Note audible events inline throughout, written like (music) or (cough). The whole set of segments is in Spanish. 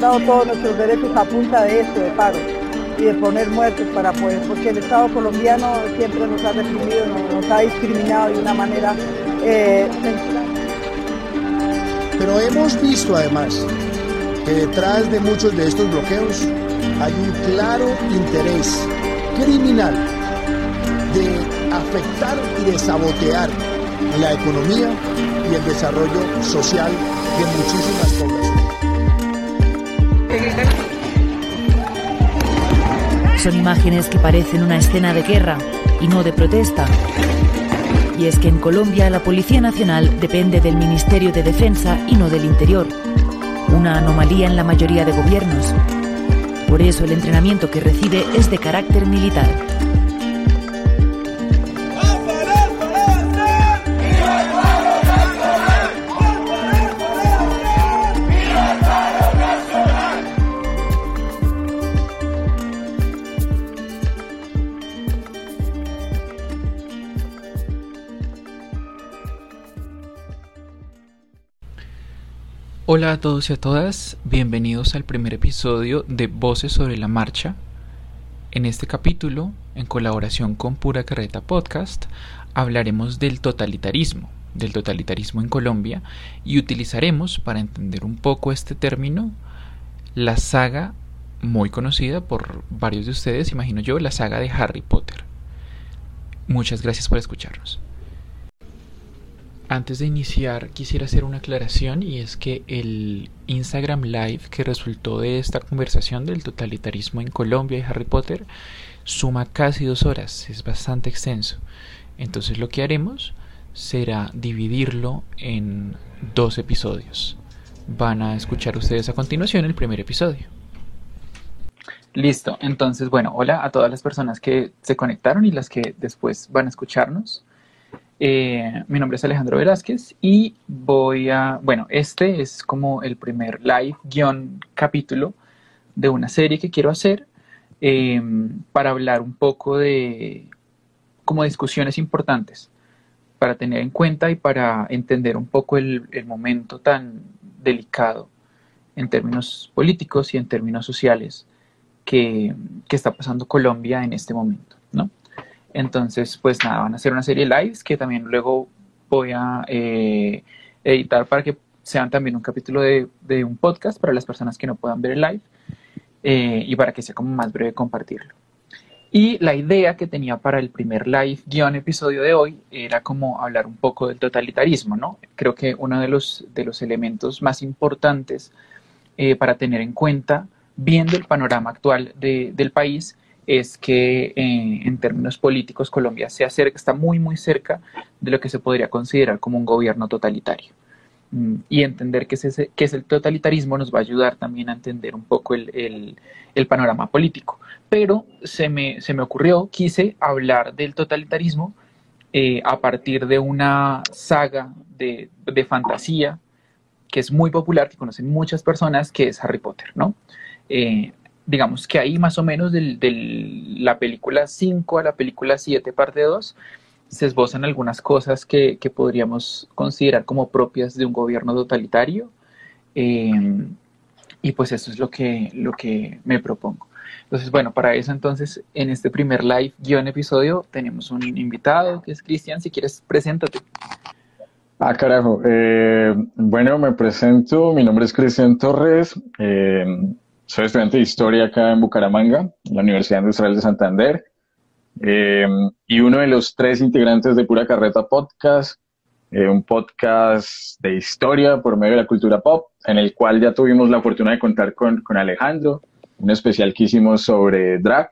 logrado todos nuestros derechos a punta de esto, de paro y de poner muertos para poder, porque el Estado colombiano siempre nos ha reprimido, nos, ha discriminado de una manera eh, Pero hemos visto además que detrás de muchos de estos bloqueos hay un claro interés criminal de afectar y de sabotear la economía y el desarrollo social de muchísimas poblaciones. Son imágenes que parecen una escena de guerra y no de protesta. Y es que en Colombia la Policía Nacional depende del Ministerio de Defensa y no del Interior. Una anomalía en la mayoría de gobiernos. Por eso el entrenamiento que recibe es de carácter militar. Hola a todos y a todas, bienvenidos al primer episodio de Voces sobre la Marcha. En este capítulo, en colaboración con Pura Carreta Podcast, hablaremos del totalitarismo, del totalitarismo en Colombia, y utilizaremos para entender un poco este término la saga muy conocida por varios de ustedes, imagino yo, la saga de Harry Potter. Muchas gracias por escucharnos. Antes de iniciar quisiera hacer una aclaración y es que el Instagram Live que resultó de esta conversación del totalitarismo en Colombia y Harry Potter suma casi dos horas, es bastante extenso. Entonces lo que haremos será dividirlo en dos episodios. Van a escuchar ustedes a continuación el primer episodio. Listo, entonces bueno, hola a todas las personas que se conectaron y las que después van a escucharnos. Eh, mi nombre es Alejandro Velázquez y voy a, bueno, este es como el primer live guion capítulo de una serie que quiero hacer em, para hablar un poco de como discusiones importantes para tener en cuenta y para entender un poco el, momento tan delicado en términos políticos y en términos sociales que, que está pasando Colombia en este momento. Entonces, pues nada, van a hacer una serie de lives que también luego voy a eh, editar para que sean también un capítulo de, un podcast para las personas que no puedan ver el live eh, y para que sea como más breve compartirlo. Y la idea que tenía para el primer live guion episodio de hoy era como hablar un poco del totalitarismo, ¿no? Creo que uno de los, de los elementos más importantes eh, para tener en cuenta, viendo el panorama actual del país, es que eh, en términos políticos Colombia se acerca, está muy muy cerca de lo que se podría considerar como un gobierno totalitario. Mm, y entender qué es, es el totalitarismo nos va a ayudar también a entender un poco el, panorama político. Pero se me, se me, ocurrió, quise hablar del totalitarismo eh, a partir de una saga de, fantasía que es muy popular, que conocen muchas personas, que es Harry Potter, ¿no? Eh, digamos que ahí más o menos de la película 5 a la película 7, parte 2, se esbozan algunas cosas que, podríamos considerar como propias de un gobierno totalitario. Em, y pues eso es lo que, lo que me propongo. Entonces, bueno, para eso entonces, en este primer live guion episodio, tenemos un invitado que es Cristian. Si quieres, preséntate. Ah, carajo. Eh, bueno, me presento. Mi nombre es Cristian Torres. Eh, soy estudiante de historia acá en Bucaramanga, en la Universidad Industrial de Santander, eh, y uno de los tres integrantes de Pura Carreta Podcast, eh, un podcast de historia por medio de la cultura pop, en el cual ya tuvimos la fortuna de contar con, con Alejandro, un especial que hicimos sobre drag.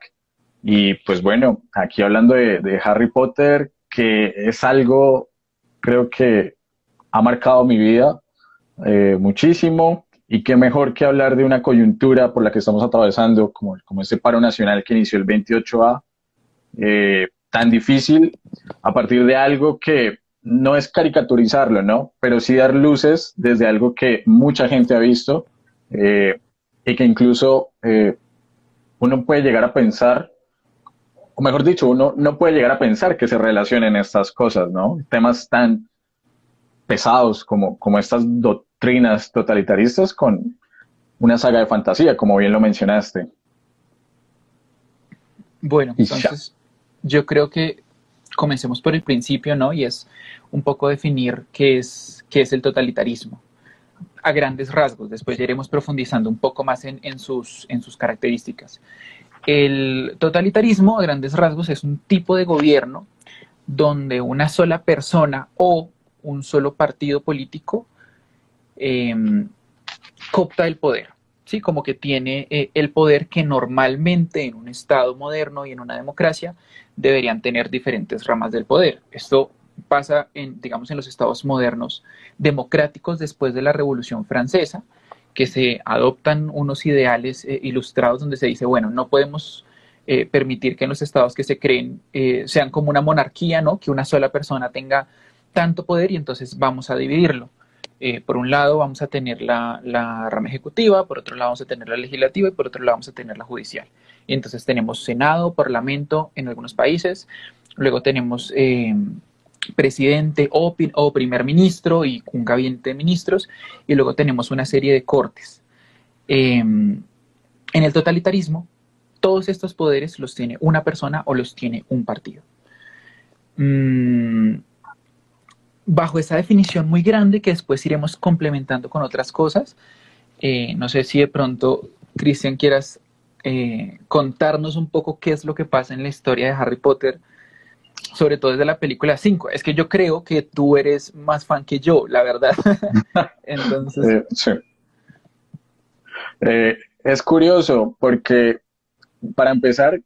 Y pues bueno, aquí hablando de, de Harry Potter, que es algo, creo que ha marcado mi vida eh, muchísimo y qué mejor que hablar de una coyuntura por la que estamos atravesando, como, como este paro nacional que inició el 28A, eh, tan difícil, a partir de algo que no es caricaturizarlo, ¿no? Pero sí dar luces desde algo que mucha gente ha visto eh, y que incluso eh, uno puede llegar a pensar, o mejor dicho, uno no puede llegar a pensar que se relacionen estas cosas, ¿no? Temas tan pesados como, como estas doctrinas totalitaristas con, una saga de fantasía, como bien lo mencionaste. Bueno, entonces yo creo que comencemos por el principio, ¿no? Y es un poco definir qué es, qué es el totalitarismo a grandes rasgos. Después ya iremos profundizando un poco más en, sus, en sus características. El totalitarismo a grandes rasgos es un tipo de gobierno donde una sola persona o un solo partido político em, copta el poder, ¿sí? como que tiene eh, el poder que normalmente en un Estado moderno y en una democracia deberían tener diferentes ramas del poder. Esto pasa en, digamos, en los estados modernos democráticos después de la Revolución Francesa, que se adoptan unos ideales eh, ilustrados donde se dice, bueno, no podemos eh, permitir que en los estados que se creen eh, sean como una monarquía, ¿no? Que una sola persona tenga tanto poder y entonces vamos a dividirlo. Por un lado vamos a tener la, la, rama ejecutiva, por otro lado vamos a tener la legislativa y por otro lado vamos a tener la judicial. Entonces tenemos Senado, Parlamento en algunos países, luego tenemos presidente o, primer ministro y un gabinete de ministros, y luego tenemos una serie de cortes. Em, en el totalitarismo, todos estos poderes los tiene una persona o los tiene un partido. Mm, bajo esa definición muy grande que después iremos complementando con otras cosas, eh, no sé si de pronto, Cristian, quieras eh, contarnos un poco qué es lo que pasa en la historia de Harry Potter sobre todo desde la película 5. Es que yo creo que tú eres más fan que yo, la verdad. (laughs) Entonces. Eh, sí. Es curioso porque, para empezar,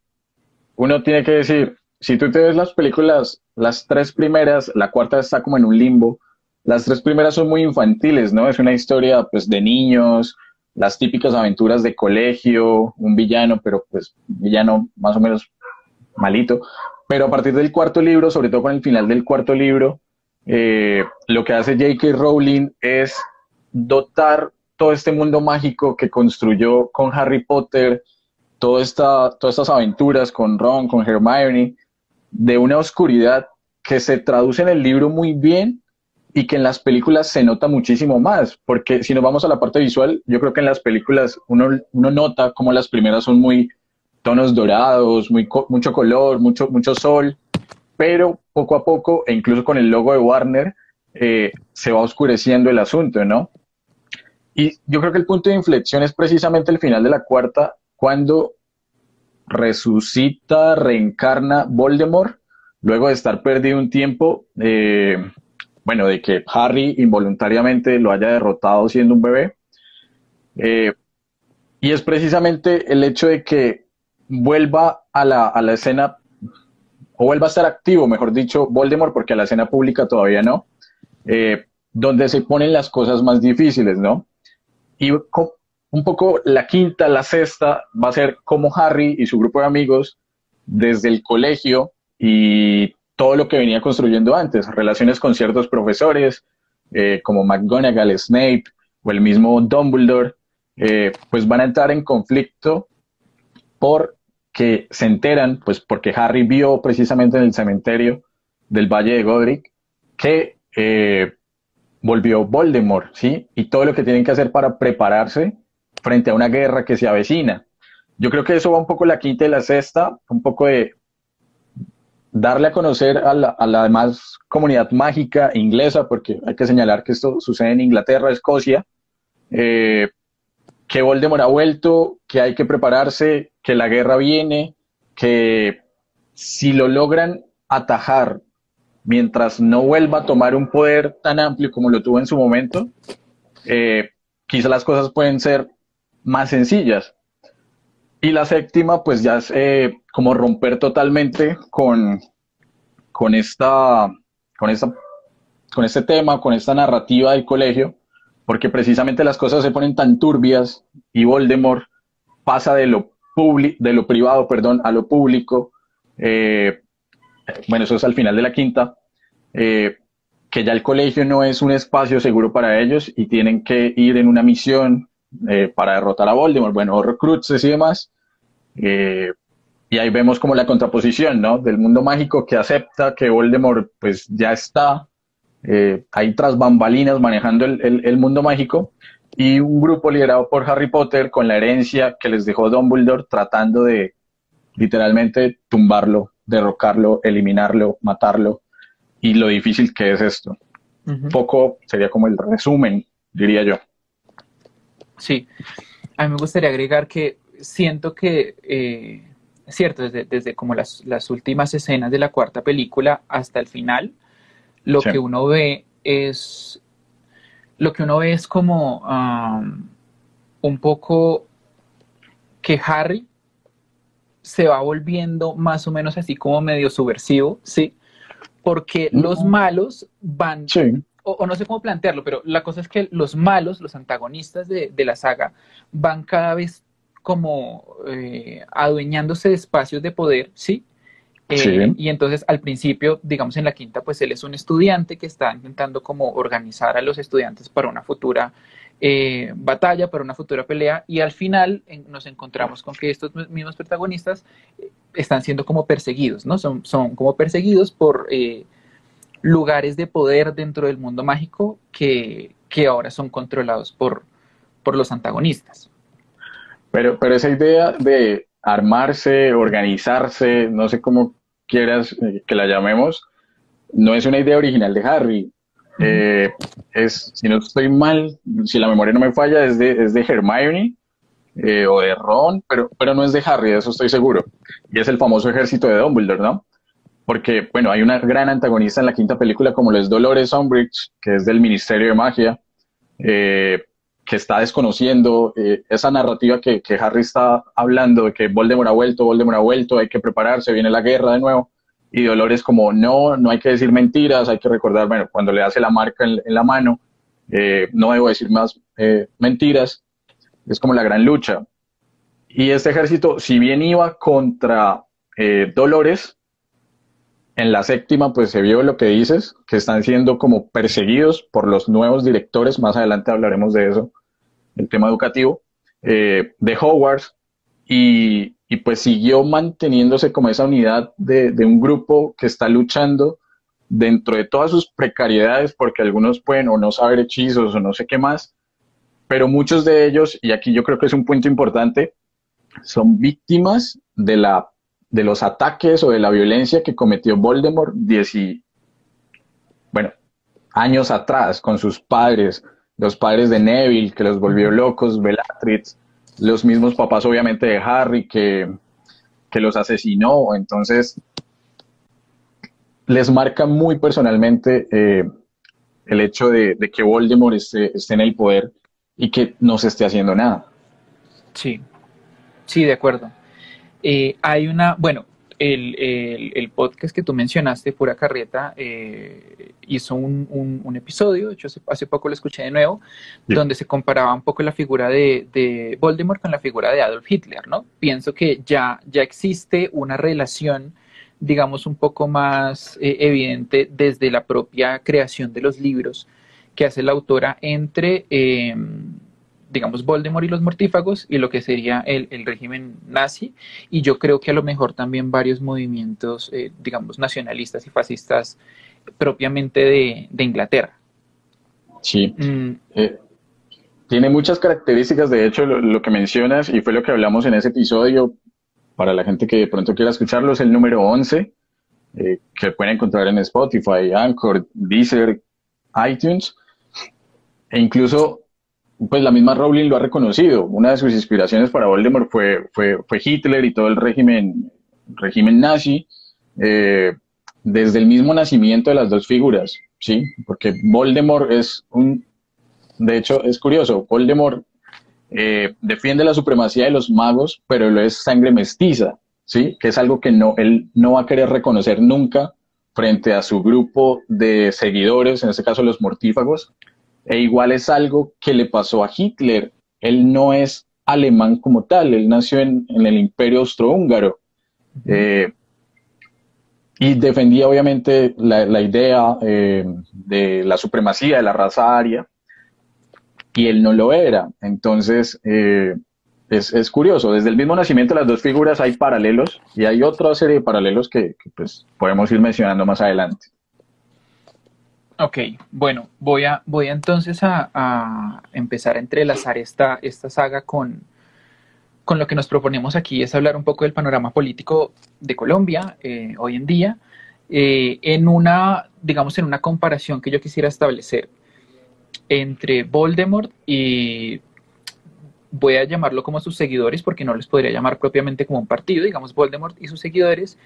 uno tiene que decir, si tú te ves las películas, las tres primeras, la cuarta está como en un limbo, las tres primeras son muy infantiles, ¿no? Es una historia pues de niños, las típicas aventuras de colegio, un villano, pero pues villano más o menos malito. Pero a partir del cuarto libro, sobre todo con el final del cuarto libro, eh, lo que hace J.K. Rowling es dotar todo este mundo mágico que construyó con Harry Potter, toda esta, todas estas aventuras con Ron, con Hermione, de una oscuridad que se traduce en el libro muy bien y que en las películas se nota muchísimo más, porque si nos vamos a la parte visual, yo creo que en las películas uno, uno nota como las primeras son muy tonos dorados, muy, mucho color, mucho, mucho sol, pero poco a poco, e incluso con el logo de Warner, eh, se va oscureciendo el asunto, ¿no? Y yo creo que el punto de inflexión es precisamente el final de la cuarta, cuando resucita, reencarna Voldemort, luego de estar perdido un tiempo, eh, bueno, de que Harry involuntariamente lo haya derrotado siendo un bebé. Eh, y es precisamente el hecho de que vuelva a la, a la escena, o vuelva a estar activo, mejor dicho, Voldemort, porque a la escena pública todavía no, eh, donde se ponen las cosas más difíciles, ¿no? Y un poco la quinta, la sexta, va a ser como Harry y su grupo de amigos, desde el colegio y todo lo que venía construyendo antes, relaciones con ciertos profesores, eh, como McGonagall, Snape o el mismo Dumbledore, eh, pues van a entrar en conflicto porque se enteran, pues porque Harry vio precisamente en el cementerio del Valle de Godric que eh, volvió Voldemort, ¿sí? Y todo lo que tienen que hacer para prepararse frente a una guerra que se avecina. Yo creo que eso va un poco la quinta y la sexta, un poco de darle a conocer a la, a la demás comunidad mágica inglesa, porque hay que señalar que esto sucede en Inglaterra, Escocia, eh, que Voldemort ha vuelto, que hay que prepararse, que la guerra viene, que si lo logran atajar mientras no vuelva a tomar un poder tan amplio como lo tuvo en su momento, eh, quizá las cosas pueden ser más sencillas. Y la séptima, pues ya es eh, como romper totalmente con, con, esta, con, esta, con este tema, con esta narrativa del colegio, porque precisamente las cosas se ponen tan turbias y Voldemort pasa de lo, de lo privado perdón, a lo público. Eh, bueno, eso es al final de la quinta, eh, que ya el colegio no es un espacio seguro para ellos y tienen que ir en una misión eh, para derrotar a Voldemort, bueno, recruits y demás. y ahí vemos como la contraposición, ¿no? Del mundo mágico que acepta que Voldemort pues ya está eh, ahí tras bambalinas manejando el, mundo mágico, y un grupo liderado por Harry Potter con la herencia que les dejó Dumbledore tratando de literalmente tumbarlo, derrocarlo, eliminarlo, matarlo, y lo difícil que es esto. Un poco sería como el resumen, diría yo. Sí, a mí me gustaría agregar que siento que, eh, cierto, desde, como las, últimas escenas de la cuarta película hasta el final, lo que uno ve es, lo que uno ve es como un poco que Harry se va volviendo más o menos así como medio subversivo, ¿sí? Porque los malos van, o, no sé cómo plantearlo, pero la cosa es que los malos, los antagonistas de, la saga, van cada vez como eh, adueñándose de espacios de poder, ¿sí? Eh, y entonces al principio, digamos en la quinta, pues él es un estudiante que está intentando como organizar a los estudiantes para una futura eh, batalla, para una futura pelea, y al final nos encontramos con que estos mismos protagonistas están siendo como perseguidos, ¿no? Son, son como perseguidos por lugares de poder dentro del mundo mágico que, ahora son controlados por, por los antagonistas. Pero, pero esa idea de armarse, organizarse, no sé cómo quieras que la llamemos, no es una idea original de Harry. Eh, es, si no estoy mal, si la memoria no me falla, es de, es de Hermione eh, o de Ron, pero, pero no es de Harry, de eso estoy seguro. Y es el famoso ejército de Dumbledore, ¿no? Porque, bueno, hay una gran antagonista en la quinta película como lo es Dolores Umbridge, que es del Ministerio de Magia, eh, que está desconociendo eh, esa narrativa que, Harry está hablando de que Voldemort ha vuelto, Voldemort ha vuelto, hay que prepararse, viene la guerra de nuevo. Y Dolores como, no, no hay que decir mentiras, hay que recordar, bueno, cuando le hace la marca en, la mano, eh, no debo decir más mentiras. Es como la gran lucha. Y este ejército, si bien iba contra Dolores, en la séptima, pues se vio lo que dices, que están siendo como perseguidos por los nuevos directores, más adelante hablaremos de eso, el tema educativo, eh, de Hogwarts, y, pues siguió manteniéndose como esa unidad de, un grupo que está luchando dentro de todas sus precariedades, porque algunos pueden o no saber hechizos o no sé qué más, pero muchos de ellos, y aquí yo creo que es un punto importante, son víctimas de la de los ataques o de la violencia que cometió Voldemort bueno, años atrás con sus padres, los padres de Neville que los volvió locos, Bellatrix, los mismos papás obviamente de Harry que, los asesinó, entonces les marca muy personalmente eh, el hecho de, que Voldemort esté, esté en el poder y que no se esté haciendo nada. Sí, sí, de acuerdo. Eh, hay una, bueno, el, podcast que tú mencionaste, Pura Carreta, eh, hizo un, episodio, de hecho hace, poco lo escuché de nuevo, donde se comparaba un poco la figura de, Voldemort con la figura de Adolf Hitler, ¿no? Pienso que ya, ya existe una relación, digamos, un poco más eh, evidente desde la propia creación de los libros que hace la autora entre digamos, Voldemort y los mortífagos y lo que sería el, régimen nazi. Y yo creo que a lo mejor también varios movimientos, eh, digamos, nacionalistas y fascistas propiamente de, Inglaterra. Sí. Mm. Eh, tiene muchas características, de hecho, lo, que mencionas, y fue lo que hablamos en ese episodio, para la gente que de pronto quiera escucharlo, es el número 11, eh, que pueden encontrar en Spotify, Anchor, Deezer, iTunes. E incluso pues la misma Rowling lo ha reconocido. Una de sus inspiraciones para Voldemort fue, fue, Hitler y todo el régimen, régimen nazi, eh, desde el mismo nacimiento de las dos figuras, ¿sí? Porque Voldemort es un, de hecho, es curioso, Voldemort eh, defiende la supremacía de los magos, pero lo es sangre mestiza, ¿sí? Que es algo que no, él no va a querer reconocer nunca frente a su grupo de seguidores, en este caso los mortífagos, e igual es algo que le pasó a Hitler. Él no es alemán como tal, él nació en, el imperio austrohúngaro. Eh, y defendía obviamente la, idea eh, de la supremacía de la raza aria, y él no lo era. Entonces, eh, es, curioso, desde el mismo nacimiento de las dos figuras hay paralelos, y hay otra serie de paralelos que, que pues, podemos ir mencionando más adelante. Ok, bueno, voy a, voy entonces a, empezar a entrelazar esta, esta saga con, con lo que nos proponemos aquí, es hablar un poco del panorama político de Colombia eh, hoy en día, eh, en una, digamos, en una comparación que yo quisiera establecer entre Voldemort y voy a llamarlo como sus seguidores porque no les podría llamar propiamente como un partido, digamos Voldemort y sus seguidores,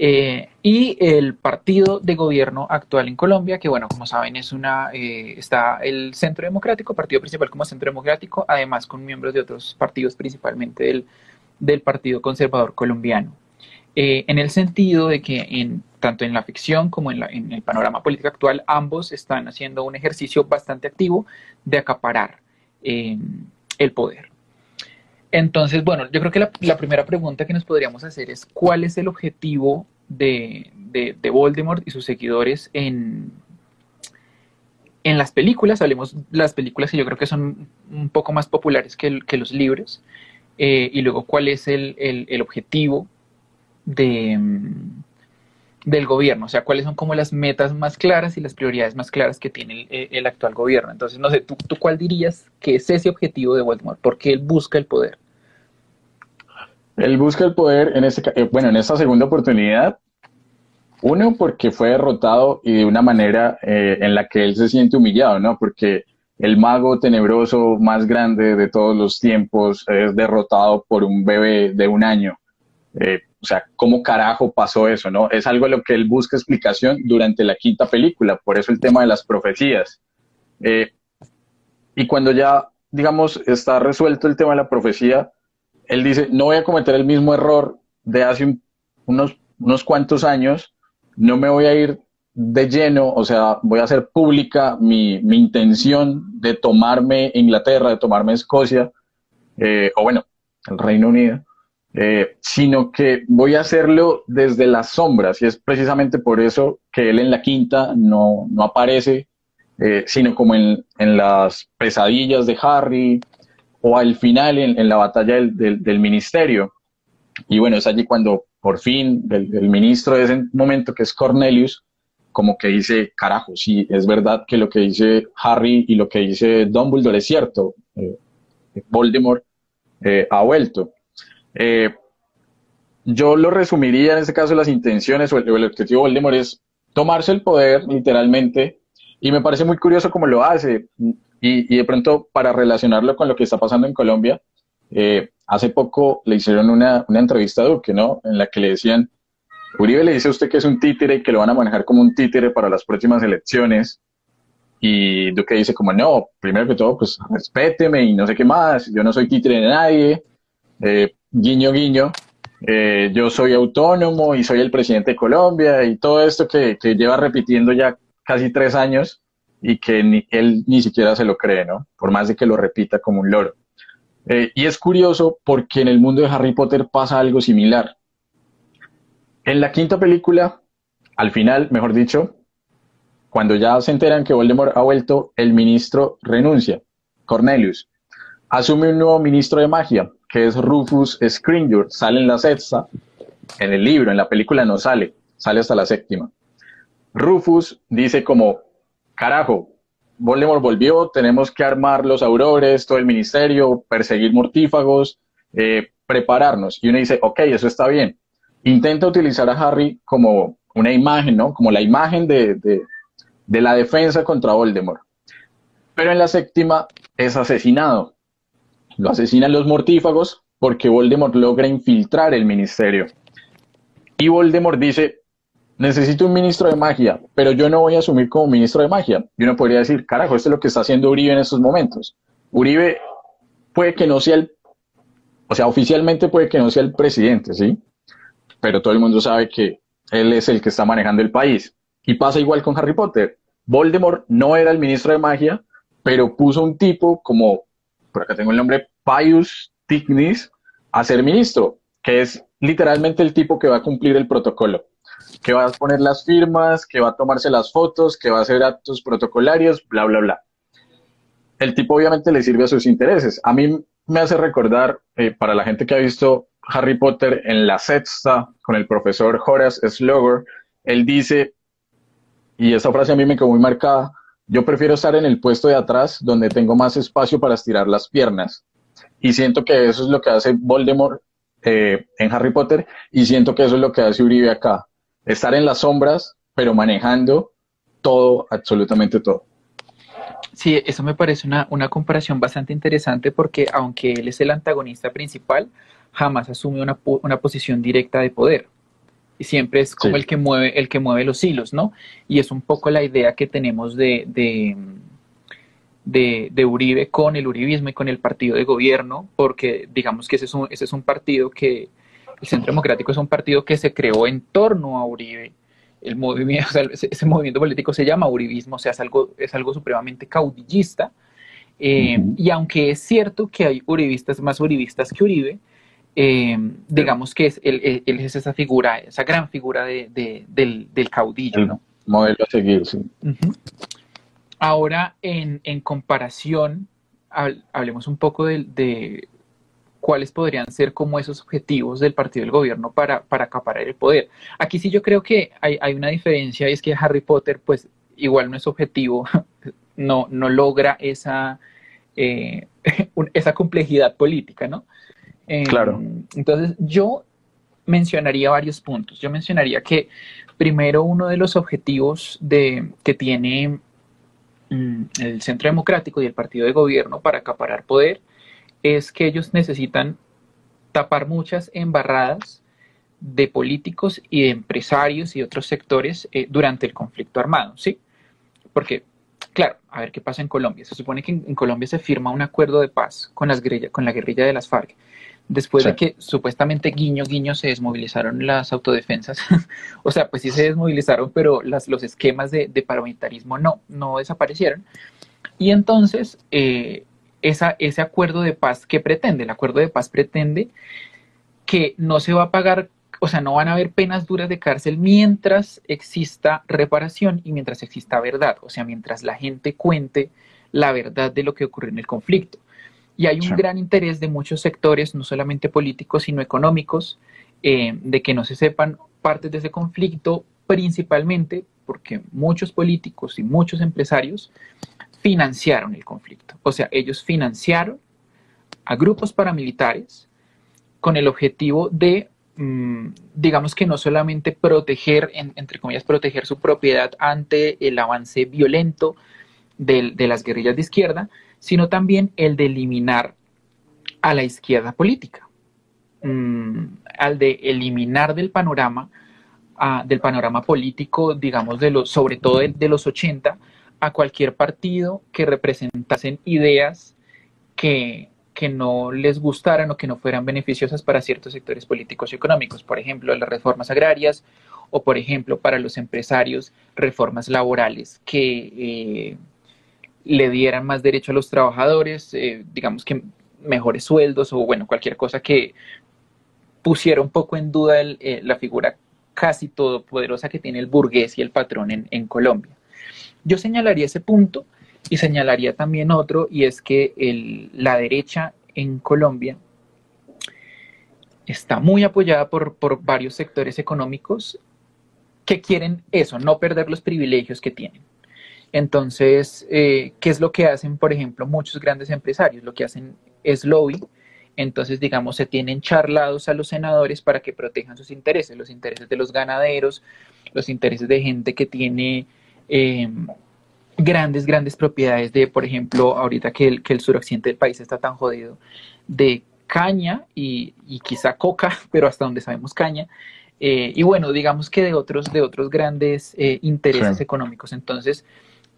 eh, y el partido de gobierno actual en Colombia, que bueno, como saben, es una, eh, está el Centro Democrático, partido principal como Centro Democrático, además con miembros de otros partidos, principalmente del, del Partido Conservador Colombiano. Eh, en el sentido de que en, tanto en la ficción como en, en, el panorama político actual, ambos están haciendo un ejercicio bastante activo de acaparar el poder. Entonces, bueno, yo creo que la, primera pregunta que nos podríamos hacer es cuál es el objetivo de, Voldemort y sus seguidores en, en las películas. Hablemos las películas que yo creo que son un poco más populares que, los libros. Eh, y luego cuál es el, objetivo de, del gobierno, o sea, cuáles son como las metas más claras y las prioridades más claras que tiene el, actual gobierno. Entonces, no sé, ¿tú, ¿tú, cuál dirías que es ese objetivo de Voldemort? ¿Por qué él busca el poder? Él busca el poder, en este, eh, bueno, en esta segunda oportunidad, uno, porque fue derrotado y de una manera eh, en la que él se siente humillado, ¿no? Porque el mago tenebroso más grande de todos los tiempos es derrotado por un bebé de un año. Eh, o sea, ¿cómo carajo pasó eso? ¿no? Es algo a lo que él busca explicación durante la quinta película, por eso el tema de las profecías. Eh, y cuando ya, digamos, está resuelto el tema de la profecía, él dice, no voy a cometer el mismo error de hace unos, unos cuantos años, no me voy a ir de lleno, o sea, voy a hacer pública mi, mi intención de tomarme Inglaterra, de tomarme Escocia, eh, o bueno, el Reino Unido, eh, sino que voy a hacerlo desde las sombras y es precisamente por eso que él en la quinta no, no aparece, eh, sino como en, en, las pesadillas de Harry o al final en, en la batalla del, del, ministerio. Y bueno, es allí cuando por fin el, ministro de ese momento, que es Cornelius, como que dice, carajo, sí, es verdad que lo que dice Harry y lo que dice Dumbledore es cierto. Eh, Voldemort ha vuelto. Eh, yo lo resumiría en este caso las intenciones o el, objetivo de Voldemort es tomarse el poder literalmente y me parece muy curioso cómo lo hace y, de pronto para relacionarlo con lo que está pasando en Colombia, eh, hace poco le hicieron una, entrevista a Duque, ¿no? En la que le decían, Uribe le dice a usted que es un títere y que lo van a manejar como un títere para las próximas elecciones. Y Duque dice como, no, primero que todo, pues respéteme y no sé qué más, yo no soy títere de nadie, eh, guiño, guiño, eh, yo soy autónomo y soy el presidente de Colombia y todo esto que, lleva repitiendo ya casi tres años y que él ni siquiera se lo cree, ¿no? Por más de que lo repita como un loro. Eh, y es curioso porque en el mundo de Harry Potter pasa algo similar. En la quinta película, al final, mejor dicho, cuando ya se enteran que Voldemort ha vuelto, el ministro renuncia, Cornelius. Asume un nuevo ministro de magia, que es Rufus Scringer, sale en la sexta, en el libro, en la película no sale, sale hasta la séptima. Rufus dice como, carajo, Voldemort volvió, tenemos que armar los aurores, todo el ministerio, perseguir mortífagos, eh, prepararnos. Y uno dice, ok, eso está bien. Intenta utilizar a Harry como una imagen, ¿no? Como la imagen de, de la defensa contra Voldemort. Pero en la séptima es asesinado lo asesinan los mortífagos porque Voldemort logra infiltrar el ministerio. Y Voldemort dice, necesito un ministro de magia, pero yo no voy a asumir como ministro de magia. Y uno podría decir, carajo, esto es lo que está haciendo Uribe en estos momentos. Uribe puede que no sea el, o sea, oficialmente puede que no sea el presidente, ¿sí? Pero todo el mundo sabe que él es el que está manejando el país. Y pasa igual con Harry Potter. Voldemort no era el ministro de magia, pero puso un tipo como por acá tengo el nombre, Pius Tignis, a ser ministro, que es literalmente el tipo que va a cumplir el protocolo, que va a poner las firmas, que va a tomarse las fotos, que va a hacer actos protocolarios, bla, bla, bla. El tipo obviamente le sirve a sus intereses. A mí me hace recordar, eh, para la gente que ha visto Harry Potter en la sexta con el profesor Horace Slogger, él dice, y esa frase a mí me quedó muy marcada, yo prefiero estar en el puesto de atrás donde tengo más espacio para estirar las piernas. Y siento que eso es lo que hace Voldemort eh, en Harry Potter y siento que eso es lo que hace Uribe acá. Estar en las sombras, pero manejando todo, absolutamente todo. Sí, eso me parece una, una comparación bastante interesante porque aunque él es el antagonista principal, jamás asume una, una posición directa de poder siempre es como el que mueve el que mueve los hilos, ¿no? Y es un poco la idea que tenemos de, de, de, Uribe con el uribismo y con el partido de gobierno, porque digamos que ese es un, ese es un partido que, el Centro Democrático es un partido que se creó en torno a Uribe. El movimiento, (laughs) ese, movimiento político se llama uribismo, o sea, es algo, es algo supremamente caudillista. Eh, y aunque es cierto que hay uribistas más uribistas que Uribe, eh, digamos que es, él, es esa figura, esa gran figura de, del, caudillo. ¿no? Modelo a seguir, sí. Ahora, en, comparación, hablemos un poco de, cuáles podrían ser como esos objetivos del partido del gobierno para, para acaparar el poder. Aquí sí yo creo que hay, una diferencia, y es que Harry Potter, pues igual no es objetivo, (laughs) no, no logra esa, eh, (laughs) esa complejidad política, ¿no? Claro. Entonces, yo mencionaría varios puntos. Yo mencionaría que primero uno de los objetivos de, que tiene mm, el Centro Democrático y el Partido de Gobierno para acaparar poder es que ellos necesitan tapar muchas embarradas de políticos y de empresarios y otros sectores eh, durante el conflicto armado, ¿sí? Porque, claro, a ver qué pasa en Colombia. Se supone que en, Colombia se firma un acuerdo de paz con, las con la guerrilla de las FARC después de que supuestamente guiño, guiño se desmovilizaron las autodefensas. (laughs) o sea, pues sí se desmovilizaron, pero las, los esquemas de, paramilitarismo no, no desaparecieron. Y entonces, eh, esa, ese acuerdo de paz, ¿qué pretende? El acuerdo de paz pretende que no se va a pagar, o sea, no van a haber penas duras de cárcel mientras exista reparación y mientras exista verdad, o sea, mientras la gente cuente la verdad de lo que ocurrió en el conflicto. Y hay un gran interés de muchos sectores, no solamente políticos, sino económicos, eh, de que no se sepan partes de ese conflicto, principalmente porque muchos políticos y muchos empresarios financiaron el conflicto. O sea, ellos financiaron a grupos paramilitares con el objetivo de, mm, digamos que no solamente proteger, entre comillas, proteger su propiedad ante el avance violento de las guerrillas de izquierda, sino también el de eliminar a la izquierda política, mm, al de eliminar del panorama, del panorama político, digamos, de los, sobre todo de, los 80, a cualquier partido que representasen ideas que, que no les gustaran o que no fueran beneficiosas para ciertos sectores políticos y económicos, por ejemplo, las reformas agrarias o, por ejemplo, para los empresarios, reformas laborales que eh, le dieran más derecho a los trabajadores, eh, digamos que mejores sueldos o bueno, cualquier cosa que pusiera un poco en duda eh, la figura casi todopoderosa que tiene el burgués y el patrón en, Colombia. Yo señalaría ese punto y señalaría también otro, y es que la derecha en Colombia está muy apoyada por, por varios sectores económicos que quieren eso, no perder los privilegios que tienen. Entonces, eh, ¿qué es lo que hacen, por ejemplo, muchos grandes empresarios? Lo que hacen es lobby. Entonces, digamos, se tienen charlados a los senadores para que protejan sus intereses, los intereses de los ganaderos, los intereses de gente que tiene em, grandes, grandes propiedades de, por ejemplo, ahorita que el, que el suroccidente del país está tan jodido, de caña y, quizá coca, (laughs) pero hasta donde sabemos caña. Eh, y bueno, digamos que de otros, de otros grandes eh, intereses económicos. Entonces,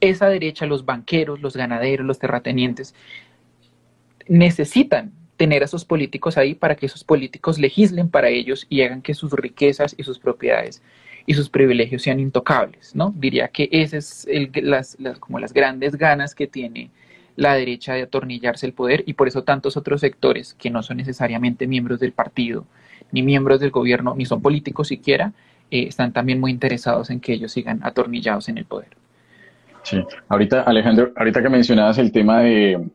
esa derecha, los banqueros, los ganaderos, los terratenientes, necesitan tener a esos políticos ahí para que esos políticos legislen para ellos y hagan que sus riquezas y sus propiedades y sus privilegios sean intocables, ¿no? Diría que esas es las, como las grandes ganas que tiene la derecha de atornillarse el poder y por eso tantos otros sectores que no son necesariamente miembros del partido, ni miembros del gobierno, ni son políticos siquiera, eh, están también muy interesados en que ellos sigan atornillados en el poder. Sí, ahorita Alejandro, ahorita que mencionabas el tema de,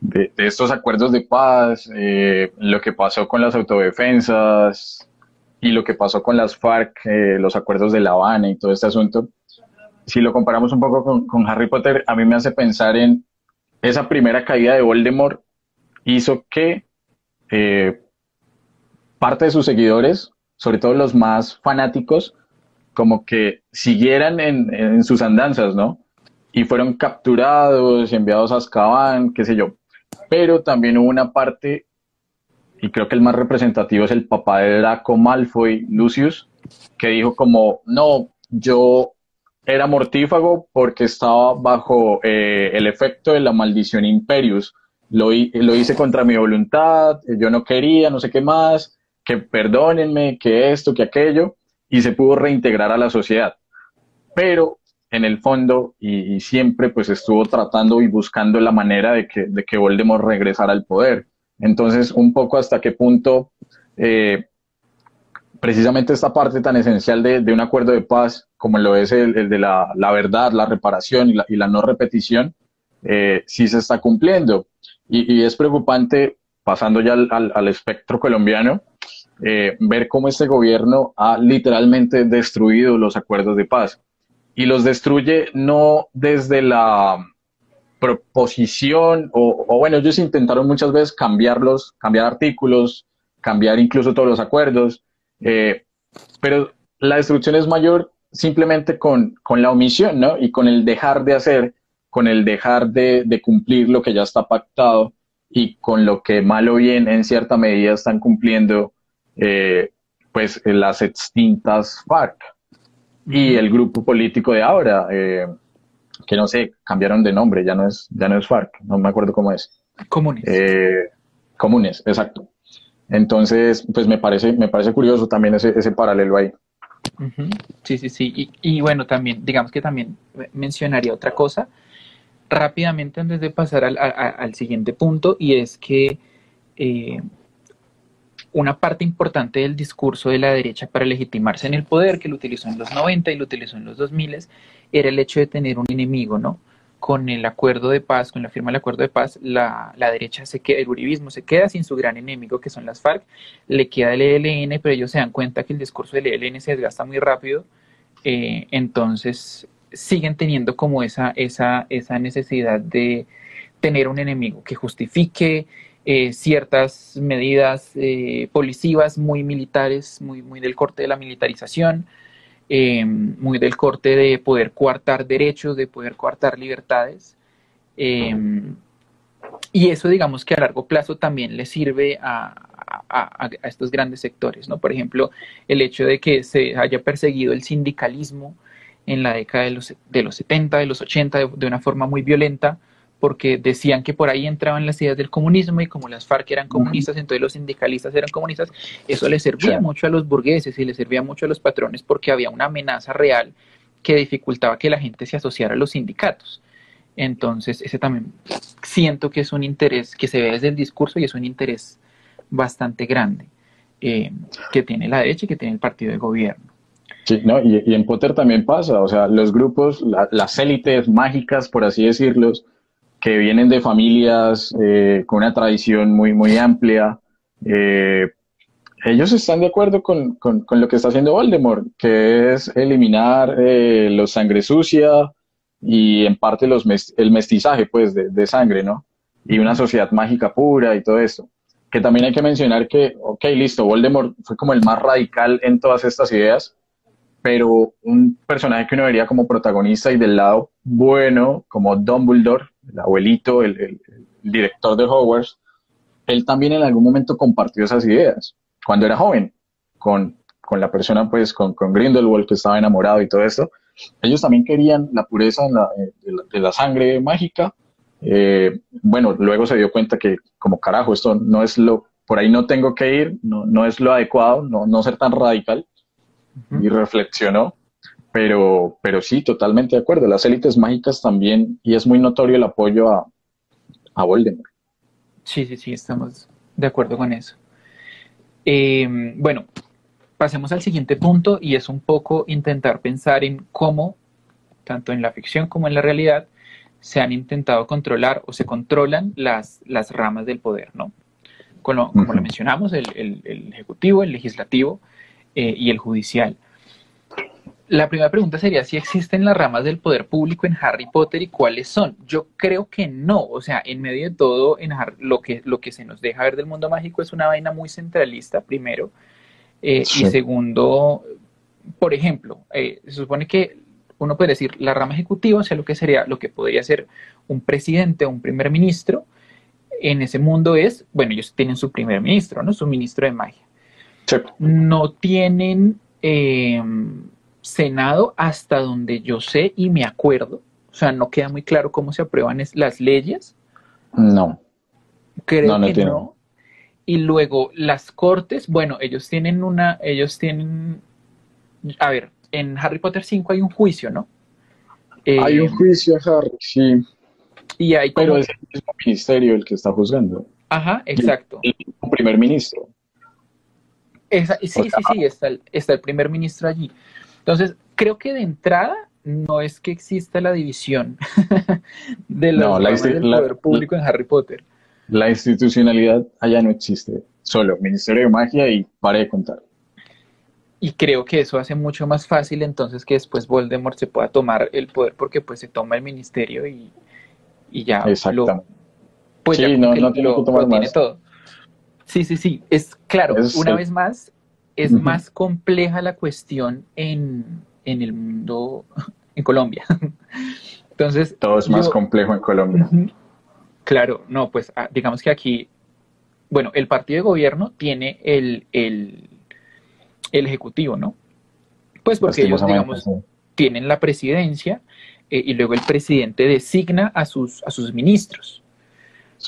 de, estos acuerdos de paz, eh, lo que pasó con las autodefensas y lo que pasó con las FARC, eh, los acuerdos de La Habana y todo este asunto, si lo comparamos un poco con, Harry Potter, a mí me hace pensar en esa primera caída de Voldemort hizo que eh, parte de sus seguidores, sobre todo los más fanáticos, como que siguieran en, sus andanzas, ¿no? Y fueron capturados enviados a Azkaban, qué sé yo. Pero también hubo una parte, y creo que el más representativo es el papá de Draco Malfoy, Lucius, que dijo como, no, yo era mortífago porque estaba bajo eh, el efecto de la maldición Imperius. Lo, lo, hice contra mi voluntad, yo no quería, no sé qué más, que perdónenme, que esto, que aquello, y se pudo reintegrar a la sociedad. Pero en el fondo, y, siempre pues estuvo tratando y buscando la manera de que, de que Voldemort regresara al poder. Entonces, un poco hasta qué punto eh, precisamente esta parte tan esencial de, un acuerdo de paz, como lo es el, de la, verdad, la reparación y la, no repetición, eh, sí se está cumpliendo. Y, es preocupante, pasando ya al, espectro colombiano, eh, ver cómo este gobierno ha literalmente destruido los acuerdos de paz. Y los destruye no desde la proposición, o, bueno, ellos intentaron muchas veces cambiarlos, cambiar artículos, cambiar incluso todos los acuerdos, eh, pero la destrucción es mayor simplemente con, la omisión, ¿no? Y con el dejar de hacer, con el dejar de, cumplir lo que ya está pactado y con lo que mal o bien en cierta medida están cumpliendo, eh, pues las extintas FARC y el grupo político de ahora, eh, que no sé, cambiaron de nombre, ya no es, ya no es FARC, no me acuerdo cómo es. Comunes. comunes, exacto. Entonces, pues me parece, me parece curioso también ese, ese paralelo ahí. Sí, sí, sí. Y, bueno, también, digamos que también mencionaría otra cosa rápidamente antes de pasar al, siguiente punto, y es que eh, una parte importante del discurso de la derecha para legitimarse en el poder, que lo utilizó en los 90 y lo utilizó en los 2000, era el hecho de tener un enemigo, ¿no? con el acuerdo de paz, con la firma del acuerdo de paz, la, derecha se queda, el uribismo se queda sin su gran enemigo, que son las FARC, le queda el ELN, pero ellos se dan cuenta que el discurso del ELN se desgasta muy rápido, eh, entonces siguen teniendo como esa, esa, esa necesidad de tener un enemigo que justifique eh, ciertas medidas eh, policivas muy militares, muy, del corte de la militarización, eh, muy del corte de poder coartar derechos, de poder coartar libertades. Eh, y eso digamos que a largo plazo también le sirve a, estos grandes sectores, ¿no? Por ejemplo, el hecho de que se haya perseguido el sindicalismo en la década de los, de los 70, de los 80, de una forma muy violenta, porque decían que por ahí entraban las ideas del comunismo y como las FARC eran comunistas, entonces los sindicalistas eran comunistas, eso le servía mucho a los burgueses y le servía mucho a los patrones porque había una amenaza real que dificultaba que la gente se asociara a los sindicatos. Entonces, ese también siento que es un interés que se ve desde el discurso y es un interés bastante grande eh, que tiene la derecha y que tiene el partido de gobierno. Sí, no, y, en Potter también pasa, o sea, los grupos, las élites mágicas, por así decirlos, que vienen de familias eh, con una tradición muy, muy amplia. Eh, ellos están de acuerdo con, con, lo que está haciendo Voldemort, que es eliminar eh, los sangre sucia y en parte los el mestizaje pues, de, de, sangre, ¿no? Y una sociedad mágica pura y todo esto. Que también hay que mencionar que, ok, listo, Voldemort fue como el más radical en todas estas ideas, pero un personaje que uno vería como protagonista y del lado bueno, como Dumbledore, el abuelito, el, director de Hogwarts, él también en algún momento compartió esas ideas cuando era joven, con, la persona, pues, con, con, Grindelwald que estaba enamorado y todo esto. Ellos también querían la pureza eh, de, la, sangre mágica. Eh, bueno, luego se dio cuenta que, como carajo, esto no es lo, por ahí no tengo que ir, no, no es lo adecuado, no, no ser tan radical. Y reflexionó pero, pero sí, totalmente de acuerdo. Las élites mágicas también, y es muy notorio el apoyo a, a Voldemort. Sí, sí, sí, estamos de acuerdo con eso. Eh, bueno, pasemos al siguiente punto y es un poco intentar pensar en cómo, tanto en la ficción como en la realidad, se han intentado controlar o se controlan las, las ramas del poder, ¿no? Como, como lo mencionamos, el, el, ejecutivo, el legislativo eh, y el judicial. La primera pregunta sería si existen las ramas del poder público en Harry Potter y cuáles son. Yo creo que no, o sea, en medio de todo, en lo, que, lo que se nos deja ver del mundo mágico es una vaina muy centralista, primero, eh, y segundo, por ejemplo, eh, se supone que uno puede decir la rama ejecutiva, o sea, lo que sería, lo que podría ser un presidente o un primer ministro, en ese mundo es, bueno, ellos tienen su primer ministro, ¿no? Su ministro de magia. No tienen... Eh, Senado hasta donde yo sé y me acuerdo. O sea, no queda muy claro cómo se aprueban las leyes. No. Creo que no. Y luego las cortes, bueno, ellos tienen una, ellos tienen, a ver, en Harry Potter 5 hay un juicio, ¿no? hay un eh, juicio a Harry, sí. Y hay Pero es el mismo ministerio el que está juzgando. Ajá, exacto. El, primer ministro. sí, sí, sí, está está el primer ministro allí. Entonces, creo que de entrada no es que exista la división (laughs) de la del poder público en Harry Potter. La institucionalidad allá no existe, solo Ministerio de Magia y pare de contar. Y creo que eso hace mucho más fácil entonces que después Voldemort se pueda tomar el poder porque pues se toma el ministerio y, ya lo, pues sí, no, no tiene que tomar más. todo. Sí, sí, sí, es claro, una vez más es más compleja la cuestión en, el mundo, (laughs) en Colombia. (laughs) Entonces. Todo es más complejo en Colombia. Claro, no, pues ah, digamos que aquí, bueno, el partido de gobierno tiene el, el, ejecutivo, ¿no? Pues porque ellos, digamos, tienen la presidencia eh, y luego el presidente designa a sus, a sus ministros.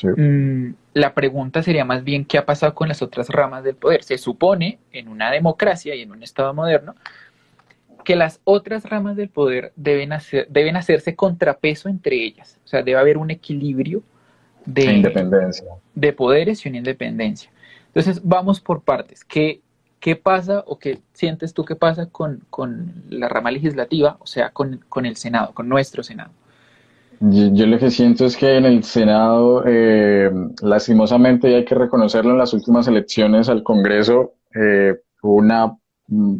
Mm, la pregunta sería más bien qué ha pasado con las otras ramas del poder. Se supone en una democracia y en un Estado moderno que las otras ramas del poder deben, hacer, deben hacerse contrapeso entre ellas. O sea, debe haber un equilibrio de, independencia. de poderes y una independencia. Entonces, vamos por partes. ¿Qué, qué pasa o qué sientes tú que pasa con, la rama legislativa, o sea, con, con el Senado, con nuestro Senado? Yo, lo que siento es que en el Senado, eh, lastimosamente, y hay que reconocerlo, en las últimas elecciones al Congreso, eh, una... Mm,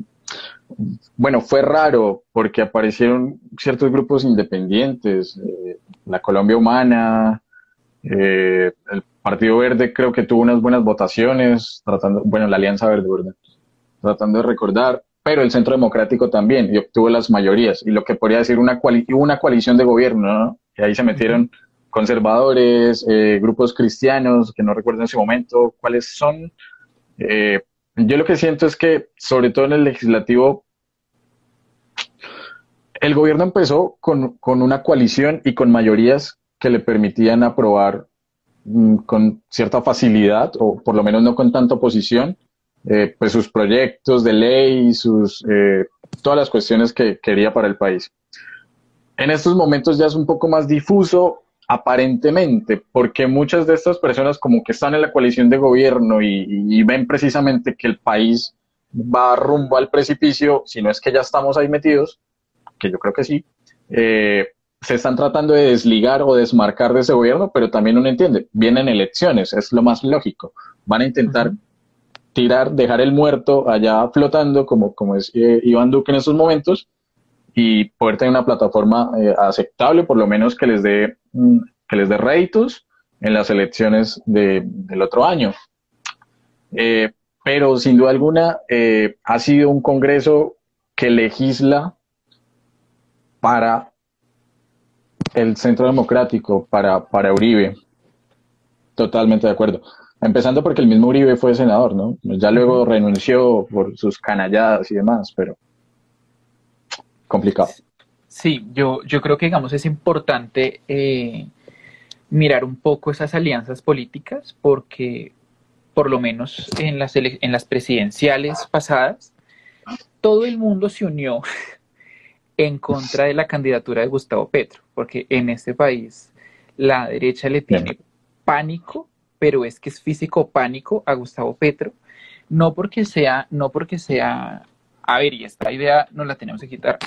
bueno, fue raro porque aparecieron ciertos grupos independientes, eh, la Colombia Humana, el Partido Verde creo que tuvo unas buenas votaciones, tratando, bueno, la Alianza Verde, ¿verdad? Tratando de recordar, pero el Centro Democrático también y obtuvo las mayorías y lo que podría decir una, una coalición de gobierno, ¿no? Y ahí se metieron conservadores, eh, grupos cristianos, que no recuerdo en ese momento cuáles son. Eh, yo lo que siento es que, sobre todo en el legislativo, el gobierno empezó con, una coalición y con mayorías que le permitían aprobar mm, con cierta facilidad, o por lo menos no con tanta oposición, eh, pues sus proyectos de ley, sus, todas las cuestiones que quería para el país. En estos momentos ya es un poco más difuso, aparentemente, porque muchas de estas personas como que están en la coalición de gobierno y, ven precisamente que el país va rumbo al precipicio, si no es que ya estamos ahí metidos, que yo creo que sí, eh, se están tratando de desligar o desmarcar de ese gobierno, pero también uno entiende, vienen elecciones, es lo más lógico, van a intentar tirar, dejar el muerto allá flotando, como, como es eh, Iván Duque en estos momentos, y poder tener una plataforma eh, aceptable, por lo menos que les dé mm, que les dé réditos en las elecciones del otro año. Eh, pero sin duda alguna eh, ha sido un Congreso que legisla para el Centro Democrático, para, para Uribe. Totalmente de acuerdo. Empezando porque el mismo Uribe fue senador, ¿no? Ya luego renunció por sus canalladas y demás, pero complicado. Sí, yo, yo creo que, digamos, es importante eh, mirar un poco esas alianzas políticas porque, por lo menos en las, en las presidenciales pasadas, todo el mundo se unió (laughs) en contra de la candidatura de Gustavo Petro, porque en este país la derecha le tiene pánico, pero es que es físico pánico a Gustavo Petro, no porque sea, no porque sea, a ver, y esta idea no la tenemos que quitar,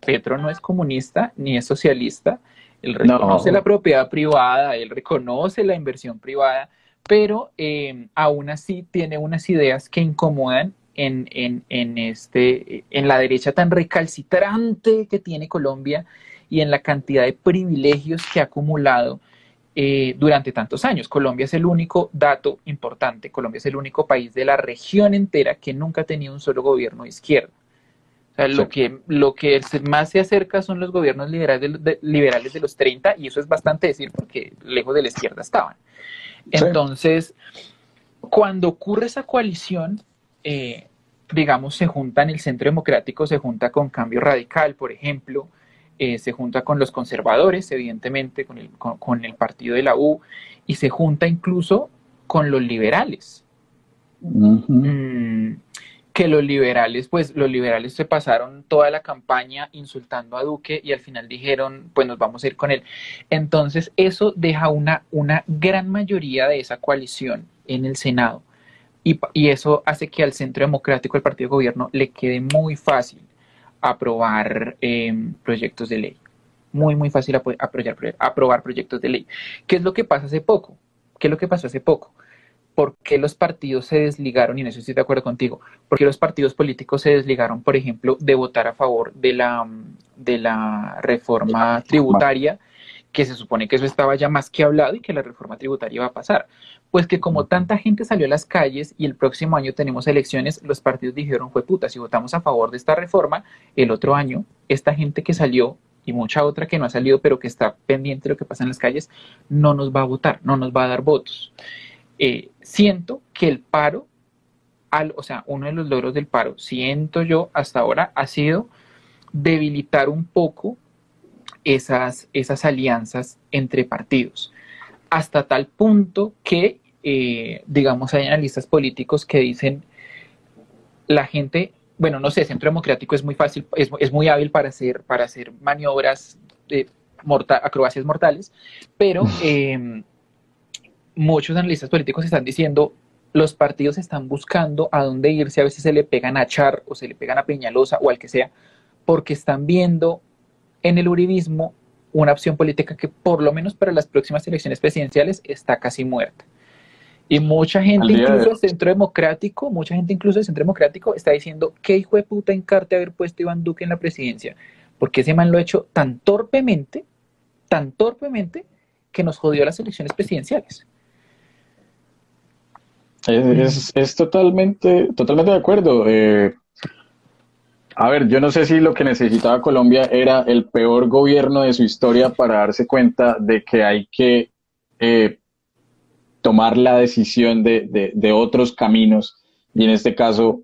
Petro no es comunista ni es socialista, él reconoce la propiedad privada, él reconoce la inversión privada, pero eh, aún así tiene unas ideas que incomodan en, en, en, este, en la derecha tan recalcitrante que tiene Colombia y en la cantidad de privilegios que ha acumulado eh, durante tantos años. Colombia es el único dato importante, Colombia es el único país de la región entera que nunca ha tenido un solo gobierno de izquierda. O sea, lo, que, lo que más se acerca son los gobiernos liberales de, liberales de los 30 y eso es bastante decir porque lejos de la izquierda estaban. Entonces, cuando ocurre esa coalición, eh, digamos, se junta en el Centro Democrático, se junta con Cambio Radical, por ejemplo, eh, se junta con los conservadores, evidentemente, con el, con, el, partido de la U, y se junta incluso con los liberales. Mm, que los liberales, pues los liberales se pasaron toda la campaña insultando a Duque y al final dijeron, pues nos vamos a ir con él. Entonces eso deja una, una gran mayoría de esa coalición en el Senado. Y, y eso hace que al Centro Democrático, el partido de gobierno, le quede muy fácil aprobar em, proyectos de ley. Muy, muy fácil apoyar, aprobar proyectos de ley. ¿Qué es lo que pasa hace poco? ¿Qué es lo que pasó hace poco? ¿Por qué los partidos se desligaron? Y en eso estoy de acuerdo contigo. ¿Por qué los partidos políticos se desligaron, por ejemplo, de votar a favor de la, de la reforma tributaria? que se supone que eso estaba ya más que hablado y que la reforma tributaria iba a pasar. Pues que como tanta gente salió a las calles y el próximo año tenemos elecciones, los partidos dijeron, fue puta, si votamos a favor de esta reforma, el otro año, esta gente que salió y mucha otra que no ha salido, pero que está pendiente de lo que pasa en las calles, no nos va a votar, no nos va a dar votos. Eh, siento que el paro, al, o sea, uno de los logros del paro, siento yo hasta ahora, ha sido debilitar un poco esas, esas alianzas entre partidos, hasta tal punto que, eh, digamos, hay analistas políticos que dicen, la gente, bueno, no sé, Centro Democrático es muy fácil, es, muy hábil para hacer, para hacer maniobras, de acrobacias mortales, pero muchos analistas políticos están diciendo, los partidos están buscando a dónde irse, a veces se le pegan a Char o se le pegan a Peñalosa o al que sea, porque están viendo en el uribismo una opción política que por lo menos para las próximas elecciones presidenciales está casi muerta. Y mucha gente, incluso del Centro Democrático, mucha gente incluso del Centro Democrático está diciendo qué hijo de puta encarte haber puesto Iván Duque en la presidencia, porque ese man lo ha hecho tan torpemente, tan torpemente, que nos jodió las elecciones presidenciales. Es, totalmente, totalmente de acuerdo. Eh, a ver, yo no sé si lo que necesitaba Colombia era el peor gobierno de su historia para darse cuenta de que hay que eh, tomar la decisión de, otros caminos. Y en este caso,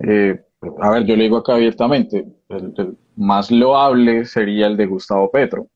eh, a ver, yo le digo acá abiertamente, el, más loable sería el de Gustavo Petro.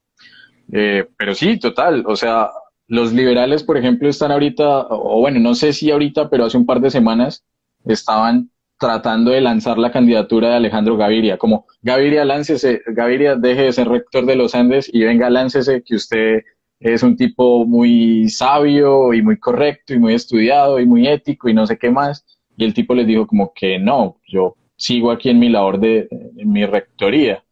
Eh, pero sí, total, o sea, los liberales, por ejemplo, están ahorita, o bueno, no sé si ahorita, pero hace un par de semanas estaban tratando de lanzar la candidatura de Alejandro Gaviria, como Gaviria, láncese, Gaviria, deje de ser rector de los Andes y venga, láncese, que usted es un tipo muy sabio y muy correcto y muy estudiado y muy ético y no sé qué más. Y el tipo les dijo como que no, yo sigo aquí en mi labor de en mi rectoría.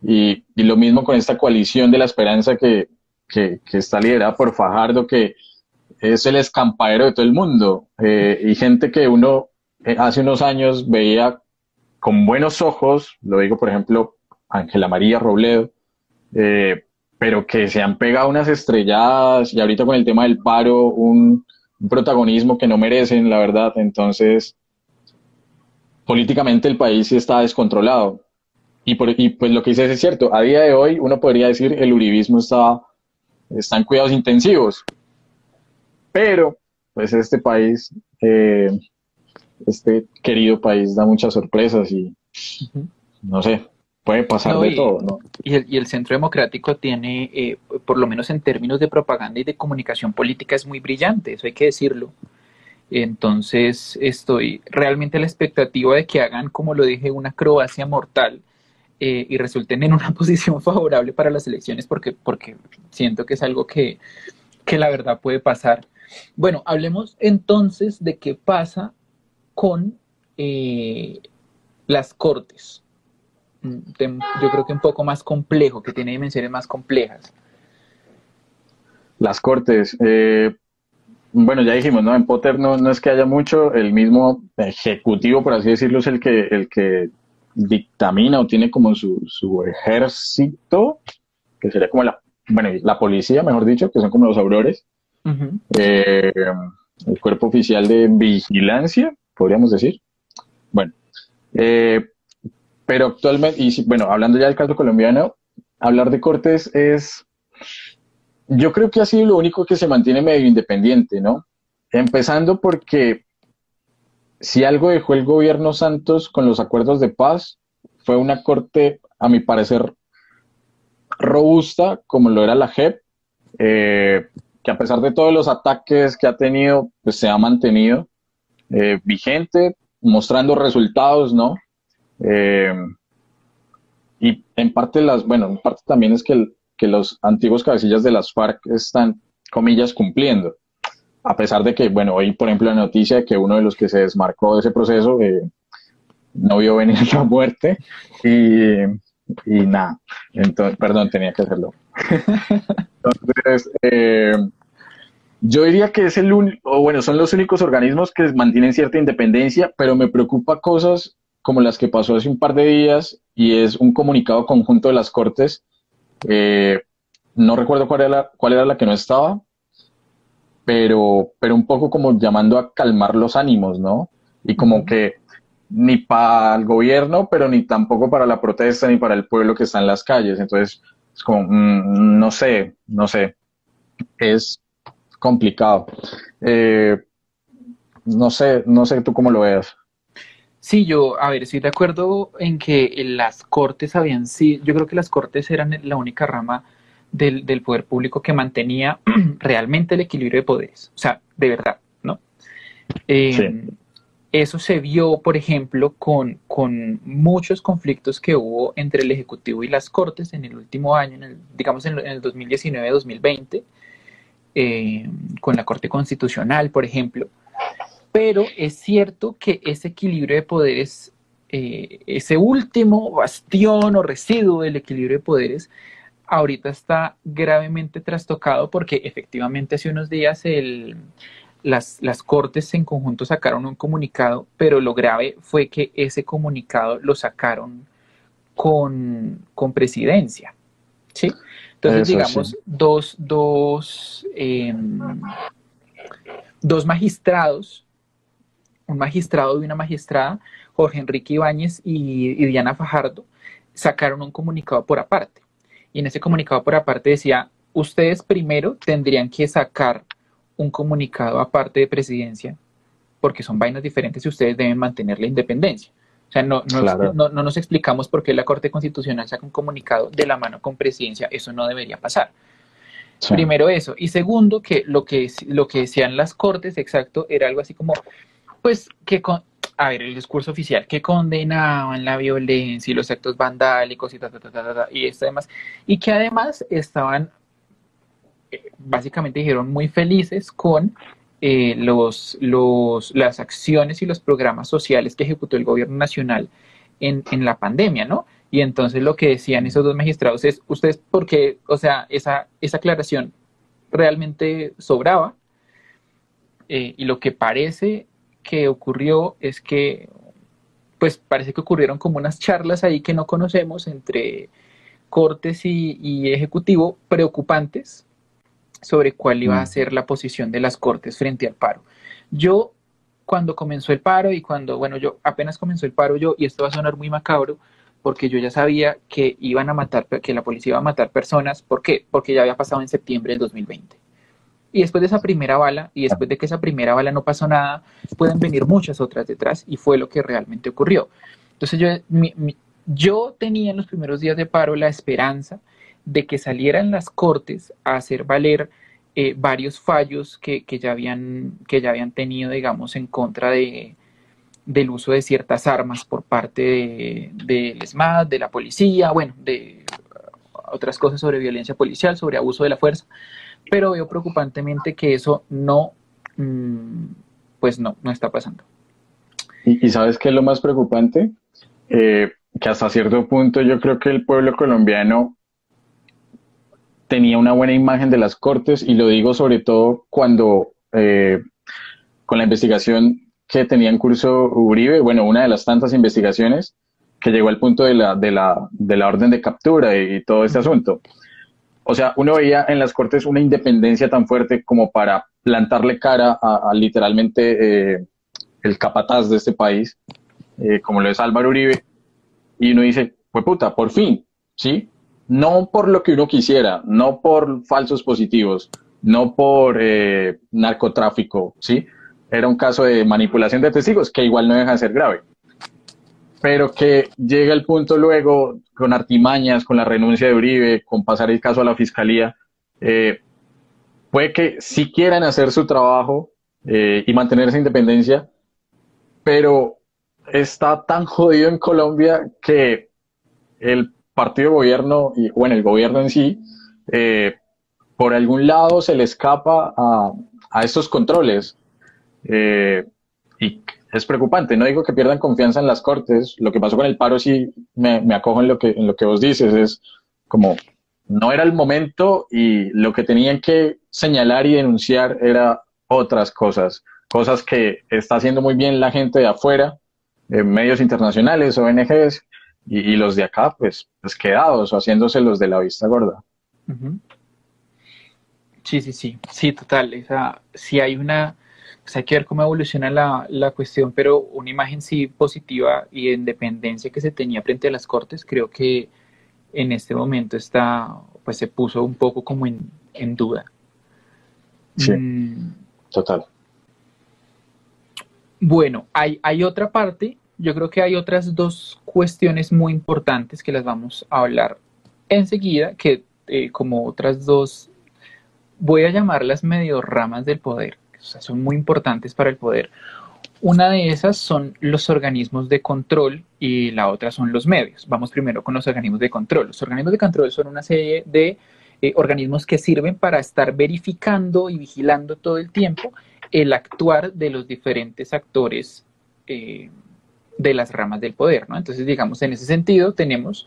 Y, y, lo mismo con esta coalición de la esperanza que, que, está liderada por Fajardo, que es el escampadero de todo el mundo. Eh, y gente que uno eh, hace unos años veía con buenos ojos, lo digo por ejemplo, Ángela María Robledo, eh, pero que se han pegado unas estrelladas y ahorita con el tema del paro, un, protagonismo que no merecen, la verdad. Entonces, políticamente el país sí está descontrolado. Y, por, y pues lo que dices es cierto, a día de hoy uno podría decir el uribismo está, está en cuidados intensivos, pero pues este país eh, este querido país da muchas sorpresas y no sé, puede pasar de todo. ¿no? Y, el, y el Centro Democrático tiene, eh, por lo menos en términos de propaganda y de comunicación política, es muy brillante, eso hay que decirlo. Entonces estoy realmente a la expectativa de que hagan, como lo dije, una Croacia mortal eh, y resulten en una (laughs) posición favorable para las elecciones porque, porque siento que es algo que, que la verdad puede pasar. Bueno, hablemos entonces de qué pasa con eh, las cortes. Yo creo que un poco más complejo, que tiene dimensiones más complejas. Las cortes. Eh, bueno, ya dijimos, ¿no? En Potter no, no es que haya mucho, el mismo ejecutivo, por así decirlo, es el que, el que dictamina o tiene como su, su ejército, que sería como la, bueno, la policía, mejor dicho, que son como los aurores, eh, el cuerpo oficial de vigilancia, podríamos decir. Bueno, eh, pero actualmente, y bueno, hablando ya del caso colombiano, hablar de Cortes es, yo creo que ha sido lo único que se mantiene medio independiente, ¿no? Empezando porque si algo dejó el gobierno Santos con los acuerdos de paz, fue una corte, a mi parecer, robusta, como lo era la JEP, eh, que a pesar de todos los ataques que ha tenido, pues se ha mantenido eh, vigente, mostrando resultados, ¿no? Eh, y en parte las, bueno, en parte también es que, que los antiguos cabecillas de las FARC están, comillas, cumpliendo. A pesar de que, bueno, hoy, por ejemplo, la noticia de que uno de los que se desmarcó de ese proceso eh, no vio venir (laughs) la muerte y, y nada. Entonces, perdón, tenía que hacerlo. Entonces, eh, yo diría que es el único, bueno, son los únicos organismos que mantienen cierta independencia, pero me preocupa cosas como las que pasó hace un par de días y es un comunicado conjunto de las Cortes. Eh, no recuerdo cuál era, la, cuál era la que no estaba, pero, pero un poco como llamando a calmar los ánimos, ¿no? Y como que ni para el gobierno, pero ni tampoco para la protesta, ni para el pueblo que está en las calles. Entonces, es como, mm, no sé, no sé. Es, complicado. Eh, no sé, no sé tú cómo lo veas. Sí, yo, a ver, estoy de acuerdo en que las cortes habían sido, yo creo que las cortes eran la única rama del, poder público que mantenía (clears throat) realmente el equilibrio de poderes, o sea, de verdad, ¿no? Eh, eso se vio, por ejemplo, con, con, muchos conflictos que hubo entre el Ejecutivo y las Cortes en el último año, en el, digamos en el 2019-2020, eh, con la Corte Constitucional, por ejemplo. Pero es cierto que ese equilibrio de poderes, eh, ese último bastión o residuo del equilibrio de poderes, ahorita está gravemente trastocado porque efectivamente hace unos días las, las, cortes en conjunto sacaron un comunicado, pero lo grave fue que ese comunicado lo sacaron con, con presidencia. ¿sí? Entonces, digamos, dos, dos, em, dos magistrados, un magistrado y una magistrada, Jorge Enrique Ibáñez y, Diana Fajardo, sacaron un comunicado por aparte. Y en ese comunicado por aparte decía, ustedes primero tendrían que sacar un comunicado aparte de presidencia, porque son vainas diferentes y ustedes deben mantener la independencia. O sea, no, no, nos explicamos por qué la Corte Constitucional saca un comunicado de la mano con presidencia. Eso no debería pasar. Primero eso. Y segundo, que lo que, lo que decían las Cortes, exacto, era algo así como, pues, que con, a ver, el discurso oficial, que condenaban la violencia y los actos vandálicos y ta, ta, ta, ta, y esto demás. Y que además estaban, eh, básicamente dijeron, muy felices con eh, los, los, las acciones y los programas sociales que ejecutó el gobierno nacional en, en, la pandemia, ¿no? Y entonces lo que decían esos dos magistrados es, ustedes, porque, o sea, esa, esa aclaración realmente sobraba, eh, y lo que parece que ocurrió es que, pues parece que ocurrieron como unas charlas ahí que no conocemos entre Cortes y, y Ejecutivo preocupantes, sobre cuál iba a mm. ser la posición de las Cortes frente al paro. Yo, cuando comenzó el paro y cuando, bueno, yo apenas comenzó el paro yo, y esto va a sonar muy macabro, porque yo ya sabía que iban a matar, que la policía iba a matar personas. ¿Por qué? Porque ya había pasado en septiembre del 2020. Y después de esa primera bala, y después de que esa primera bala no pasó nada, pueden venir muchas otras detrás, y fue lo que realmente ocurrió. Entonces yo, yo tenía en los primeros días de paro la esperanza de que salieran las cortes a hacer valer eh, varios fallos que, ya habían, que ya habían tenido, digamos, en contra de, del uso de ciertas armas por parte del de, de la policía, bueno, de otras cosas sobre violencia policial, sobre abuso de la fuerza, pero veo preocupantemente que eso no, mm, pues no, no está pasando. ¿Y, sabes qué es lo más preocupante? Eh, que hasta cierto punto yo creo que el pueblo colombiano tenía una buena imagen de las cortes y lo digo sobre todo cuando eh, con la investigación que tenía en curso Uribe, bueno, una de las tantas investigaciones que llegó al punto de la, de la, de la orden de captura y, todo este asunto. O sea, uno veía en las Cortes una independencia tan fuerte como para plantarle cara a, literalmente eh, el capataz de este país, eh, como lo es Álvaro Uribe, y uno dice, pues puta, por fin, ¿sí? No por lo que uno quisiera, no por falsos positivos, no por eh, narcotráfico, ¿sí? Era un caso de manipulación de testigos que igual no deja de ser grave. Pero que llega el punto luego, con artimañas, con la renuncia de Uribe, con pasar el caso a la fiscalía, eh, puede que sí quieran hacer su trabajo eh, y mantener esa independencia, pero está tan jodido en Colombia que el partido de gobierno, bueno, el gobierno en sí, eh, por algún lado se le escapa a, a estos controles. Eh, y es preocupante. No digo que pierdan confianza en las cortes. Lo que pasó con el paro sí me, me acojo en lo, que, en lo que vos dices. Es como no era el momento y lo que tenían que señalar y denunciar era otras cosas. Cosas que está haciendo muy bien la gente de afuera, medios internacionales, ONGs, y, los de acá, pues, pues quedados o haciéndose los de la vista gorda. Sí, sí, sí, sí, total. O sea, si hay una, pues hay que ver cómo evoluciona la, la, cuestión, pero una imagen sí positiva y de independencia que se tenía frente a las cortes, creo que en este momento está, pues se puso un poco como en, en duda. Sí, mm. total. Bueno, hay, hay otra parte yo creo que hay otras dos cuestiones muy importantes que las vamos a hablar enseguida, que eh, como otras dos, voy a llamarlas medio ramas del poder, o sea, son muy importantes para el poder. Una de esas son los organismos de control y la otra son los medios. Vamos primero con los organismos de control. Los organismos de control son una serie de eh, organismos que sirven para estar verificando y vigilando todo el tiempo el actuar de los diferentes actores eh, de las ramas del poder, ¿no? Entonces, digamos, en ese sentido tenemos,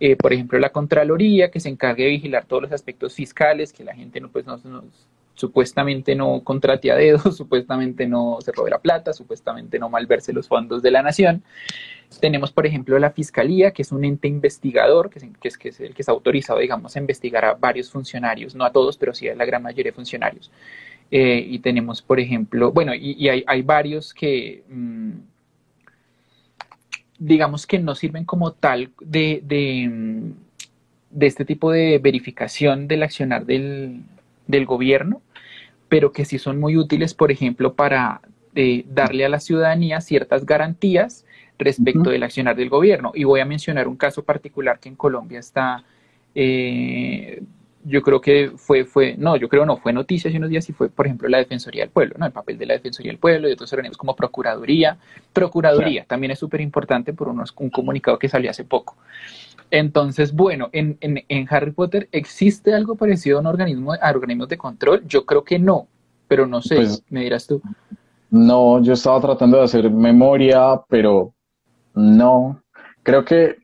eh, por ejemplo, la Contraloría, que se encargue de vigilar todos los aspectos fiscales, que la gente no, pues, no, supuestamente no contrate a dedos, (laughs) supuestamente no se robe la plata, supuestamente no malverse los fondos de la nación. Tenemos, por ejemplo, la Fiscalía, que es un ente investigador, que es, que es, el que está autorizado, digamos, a investigar a varios funcionarios, no a todos, pero sí a la gran mayoría de funcionarios. Eh, y tenemos, por ejemplo, bueno, y, hay, varios que... Mm, digamos que no sirven como tal de, de, este tipo de verificación del accionar del, gobierno, pero que sí son muy útiles, por ejemplo, para eh, darle a la ciudadanía ciertas garantías respecto del accionar del gobierno. Y voy a mencionar un caso particular que en Colombia está eh, yo creo que fue, fue, no, yo creo no, fue noticia hace unos días y fue, por ejemplo, la Defensoría del Pueblo, ¿no? El papel de la Defensoría del Pueblo y otros organismos como Procuraduría. Procuraduría también es súper importante por unos, un comunicado que salió hace poco. Entonces, bueno, en, en, en, Harry Potter, ¿existe algo parecido a, un organismo, a organismos de control? Yo creo que no, pero no sé, pues, me dirás tú. No, yo estaba tratando de hacer memoria, pero no. Creo que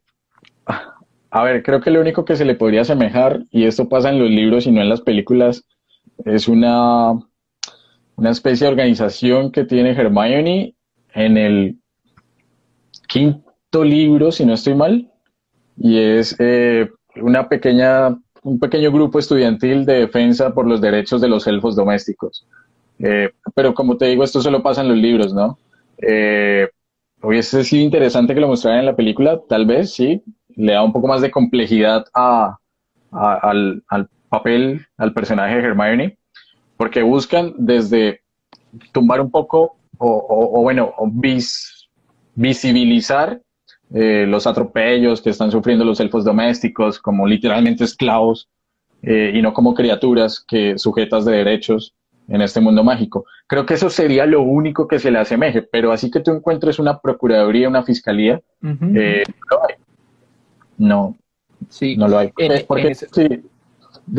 a ver, creo que lo único que se le podría asemejar, y esto pasa en los libros y no en las películas, es una, una especie de organización que tiene Hermione en el quinto libro, si no estoy mal, y es eh, una pequeña, un pequeño grupo estudiantil de defensa por los derechos de los elfos domésticos. Eh, pero como te digo, esto solo pasa en los libros, ¿no? Eh, hubiese sido interesante que lo mostraran en la película, tal vez, sí, le da un poco más de complejidad a, al, papel, al personaje de Hermione, porque buscan desde tumbar un poco o, bueno, visibilizar eh, los atropellos que están sufriendo los elfos domésticos como literalmente esclavos eh, y no como criaturas que sujetas de derechos en este mundo mágico. Creo que eso sería lo único que se le asemeje, pero así que tú encuentres una procuraduría, una fiscalía, eh, no hay. No, sí. no lo hay. porque, sí,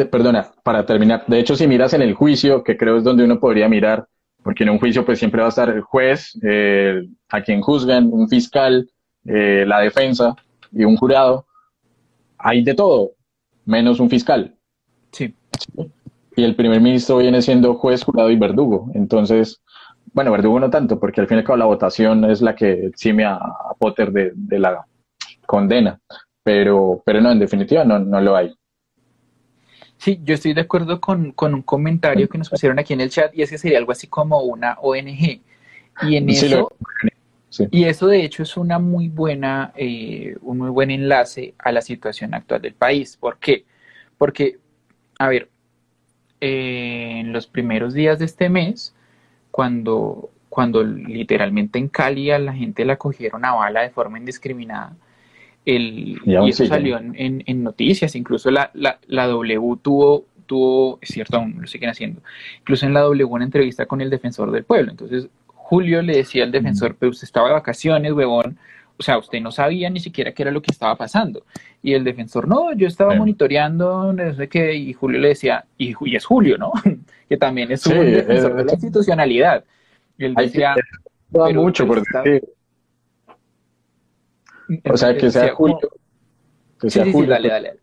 perdona, para terminar, de hecho, si miras en el juicio, que creo es donde uno podría mirar, porque en un juicio pues siempre va a estar el juez, eh, a quien juzgan, un fiscal, eh, la defensa y un jurado. Hay de todo, menos un fiscal. Sí. y el primer ministro viene siendo juez, jurado y verdugo. Entonces, bueno, verdugo no tanto, porque al fin y al cabo la votación es la que exime a, Potter de, la condena, pero, pero no, en definitiva no, no lo hay. Sí, yo estoy de acuerdo con, un comentario que nos pusieron aquí en el chat y es que sería algo así como una ONG. Y en eso, y eso de hecho es una muy buena, eh, un muy buen enlace a la situación actual del país. ¿Por qué? Porque, a ver, eh, en los primeros días de este mes, cuando, cuando literalmente en Cali a la gente la cogieron a bala de forma indiscriminada, el, y, eso salió en, en, noticias, incluso la, la, la, W tuvo, tuvo, es cierto, aún lo siguen haciendo, incluso en la W una entrevista con el defensor del pueblo. Entonces, Julio le decía al defensor, pero usted estaba de vacaciones, huevón, o sea, usted no sabía ni siquiera qué era lo que estaba pasando. Y el defensor, no, yo estaba monitoreando, no sé qué, y Julio le decía, y, es Julio, ¿no? (laughs) que también es un defensor de la institucionalidad. Y él decía, mucho por decir. O sea, que sea Julio. Que sea Julio. dale, dale.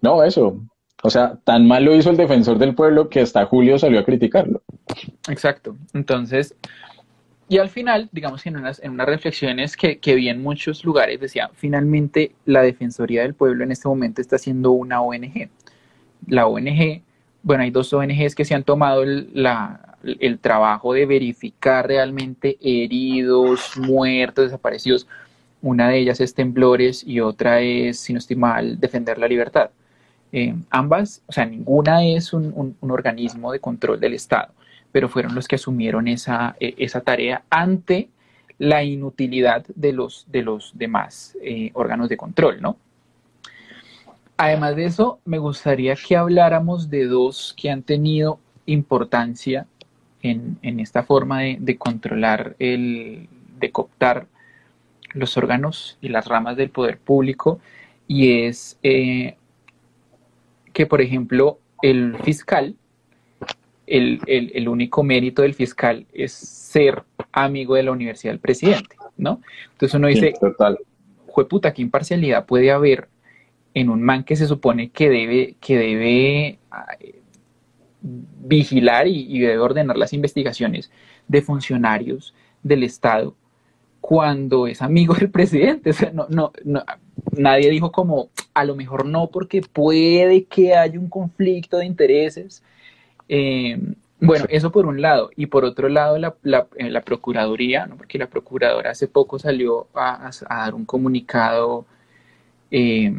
No, eso. O sea, tan mal lo hizo el defensor del pueblo que hasta Julio salió a criticarlo. Exacto. Entonces, y al final, digamos en unas, en unas reflexiones que, que vi en muchos lugares, decía, finalmente la Defensoría del Pueblo en este momento está siendo una ONG. La ONG, bueno, hay dos ONGs que se han tomado el, la, el trabajo de verificar realmente heridos, muertos, desaparecidos una de ellas es Temblores y otra es, si no estoy mal, Defender la Libertad. Eh, ambas, o sea, ninguna es un, organismo de control del Estado, pero fueron los que asumieron esa, e, esa tarea ante la inutilidad de los, de los demás eh, órganos de control, ¿no? Además de eso, me gustaría que habláramos de dos que han tenido importancia en, esta forma de, de, controlar el, de cooptar los órganos y las ramas del poder público y es eh, que, por ejemplo, el fiscal, el, único mérito del fiscal es ser amigo de la universidad del presidente, ¿no? Entonces uno dice, total. puta, ¿qué imparcialidad puede haber en un man que se supone que debe, que debe vigilar y, y debe ordenar las investigaciones de funcionarios del Estado cuando es amigo del presidente. (laughs) O sea, no, no, nadie dijo como, a lo mejor no, porque puede que haya un conflicto de intereses. Eh, bueno, eso por un lado. Y por otro lado, la, la, eh, la Procuraduría, ¿no? porque la Procuradora hace poco salió a, dar un comunicado, eh,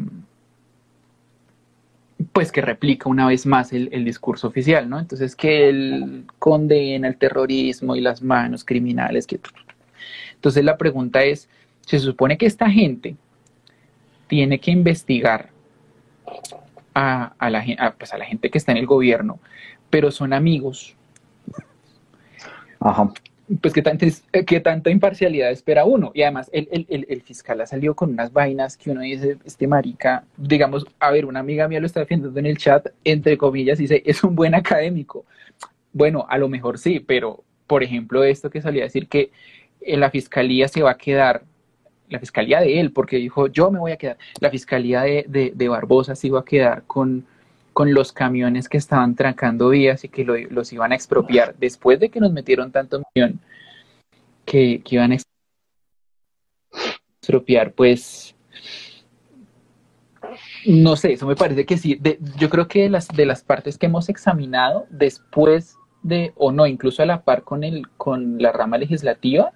pues que replica una vez más el, el, discurso oficial, ¿no? Entonces, que él condena el terrorismo y las manos criminales, que entonces la pregunta es, se supone que esta gente tiene que investigar a, la, pues a la gente que está en el gobierno, pero son amigos. Ajá. Pues ¿qué tanta, qué tanta imparcialidad espera uno. Y además el, fiscal ha salido con unas vainas que uno dice, este marica, digamos, a ver, una amiga mía lo está defendiendo en el chat, entre comillas, dice, es un buen académico. Bueno, a lo mejor sí, pero por ejemplo, esto que salía a decir que la fiscalía se va a quedar, la fiscalía de él, porque dijo, yo me voy a quedar, la fiscalía de, de, Barbosa se iba a quedar con, con los camiones que estaban trancando vías y que los iban a expropiar después de que nos metieron tanto millón que, que iban a expropiar, pues no sé, eso me parece que sí. yo creo que de las, de las partes que hemos examinado después de, o no, incluso a la par con, el, con la rama legislativa,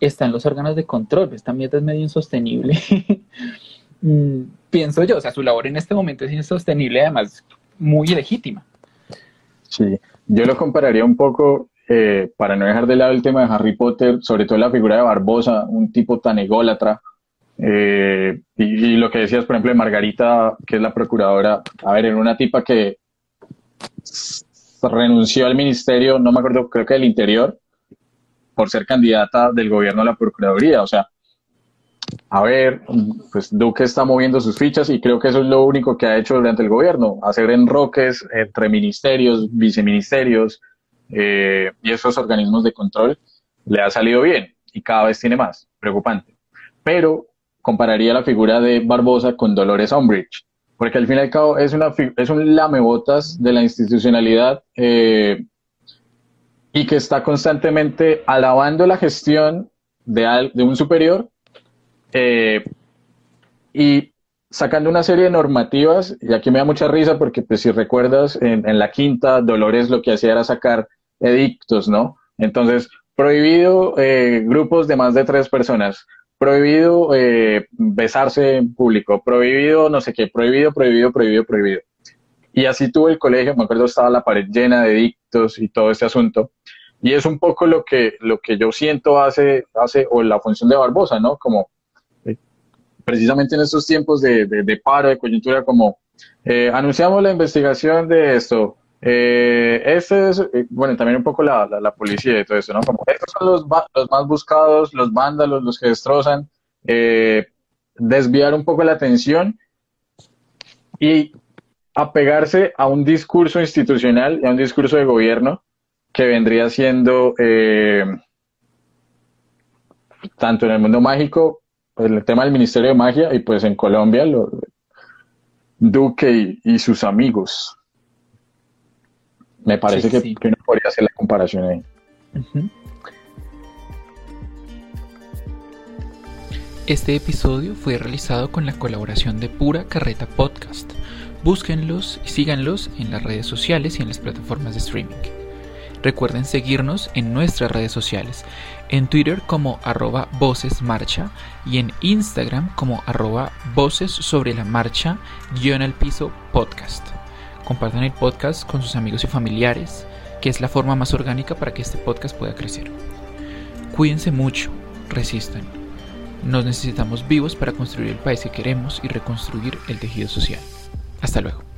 están los órganos de control. Esta mierda es medio insostenible. (laughs) Pienso yo, o sea, su labor en este momento es insostenible, además muy legítima. Sí, yo lo compararía un poco, eh, para no dejar de lado el tema de Harry Potter, sobre todo la figura de Barbosa, un tipo tan ególatra. Eh, y, lo que decías, por ejemplo, de Margarita, que es la procuradora, a ver, era una tipa que renunció al ministerio, no me acuerdo, creo que del interior, por ser candidata del gobierno a la Procuraduría. O sea, a ver, pues Duque está moviendo sus fichas y creo que eso es lo único que ha hecho durante el gobierno, hacer enroques entre ministerios, viceministerios eh, y esos organismos de control. Le ha salido bien y cada vez tiene más, preocupante. Pero compararía la figura de Barbosa con Dolores Umbridge. porque al fin y al cabo es, una, es un lamebotas de la institucionalidad eh, y que está constantemente alabando la gestión de, de un superior eh, y sacando una serie de normativas, y aquí me da mucha risa porque pues si recuerdas, en, la quinta, Dolores lo que hacía era sacar edictos, ¿no? Entonces, prohibido eh, grupos de más de tres personas, prohibido eh, besarse en público, prohibido no sé qué, prohibido, prohibido, prohibido, prohibido. Y así tuvo el colegio, me acuerdo, estaba la pared llena de dictos y todo este asunto. Y es un poco lo que, lo que yo siento hace, hace, o la función de Barbosa, ¿no? Como precisamente en estos tiempos de, de, paro, de coyuntura, como eh, anunciamos la investigación de esto, eh, este es, eh, bueno, también un poco la, la, policía y todo eso, ¿no? Como estos son los, los más buscados, los vándalos, los que destrozan, eh, desviar un poco la atención y apegarse a un discurso institucional y a un discurso de gobierno que vendría siendo tanto en el mundo mágico, el tema del Ministerio de Magia y pues en Colombia, lo, Duque y sus amigos. Me parece que, uno podría hacer la comparación ahí. Este episodio fue realizado con la colaboración de Pura Carreta Podcast. Búsquenlos y síganlos en las redes sociales y en las plataformas de streaming. Recuerden seguirnos en nuestras redes sociales, en Twitter como arroba vocesmarcha y en Instagram como arroba voces sobre la marcha guion al piso podcast. Compartan el podcast con sus amigos y familiares, que es la forma más orgánica para que este podcast pueda crecer. Cuídense mucho, resistan. Nos necesitamos vivos para construir el país que queremos y reconstruir el tejido social. Hasta luego.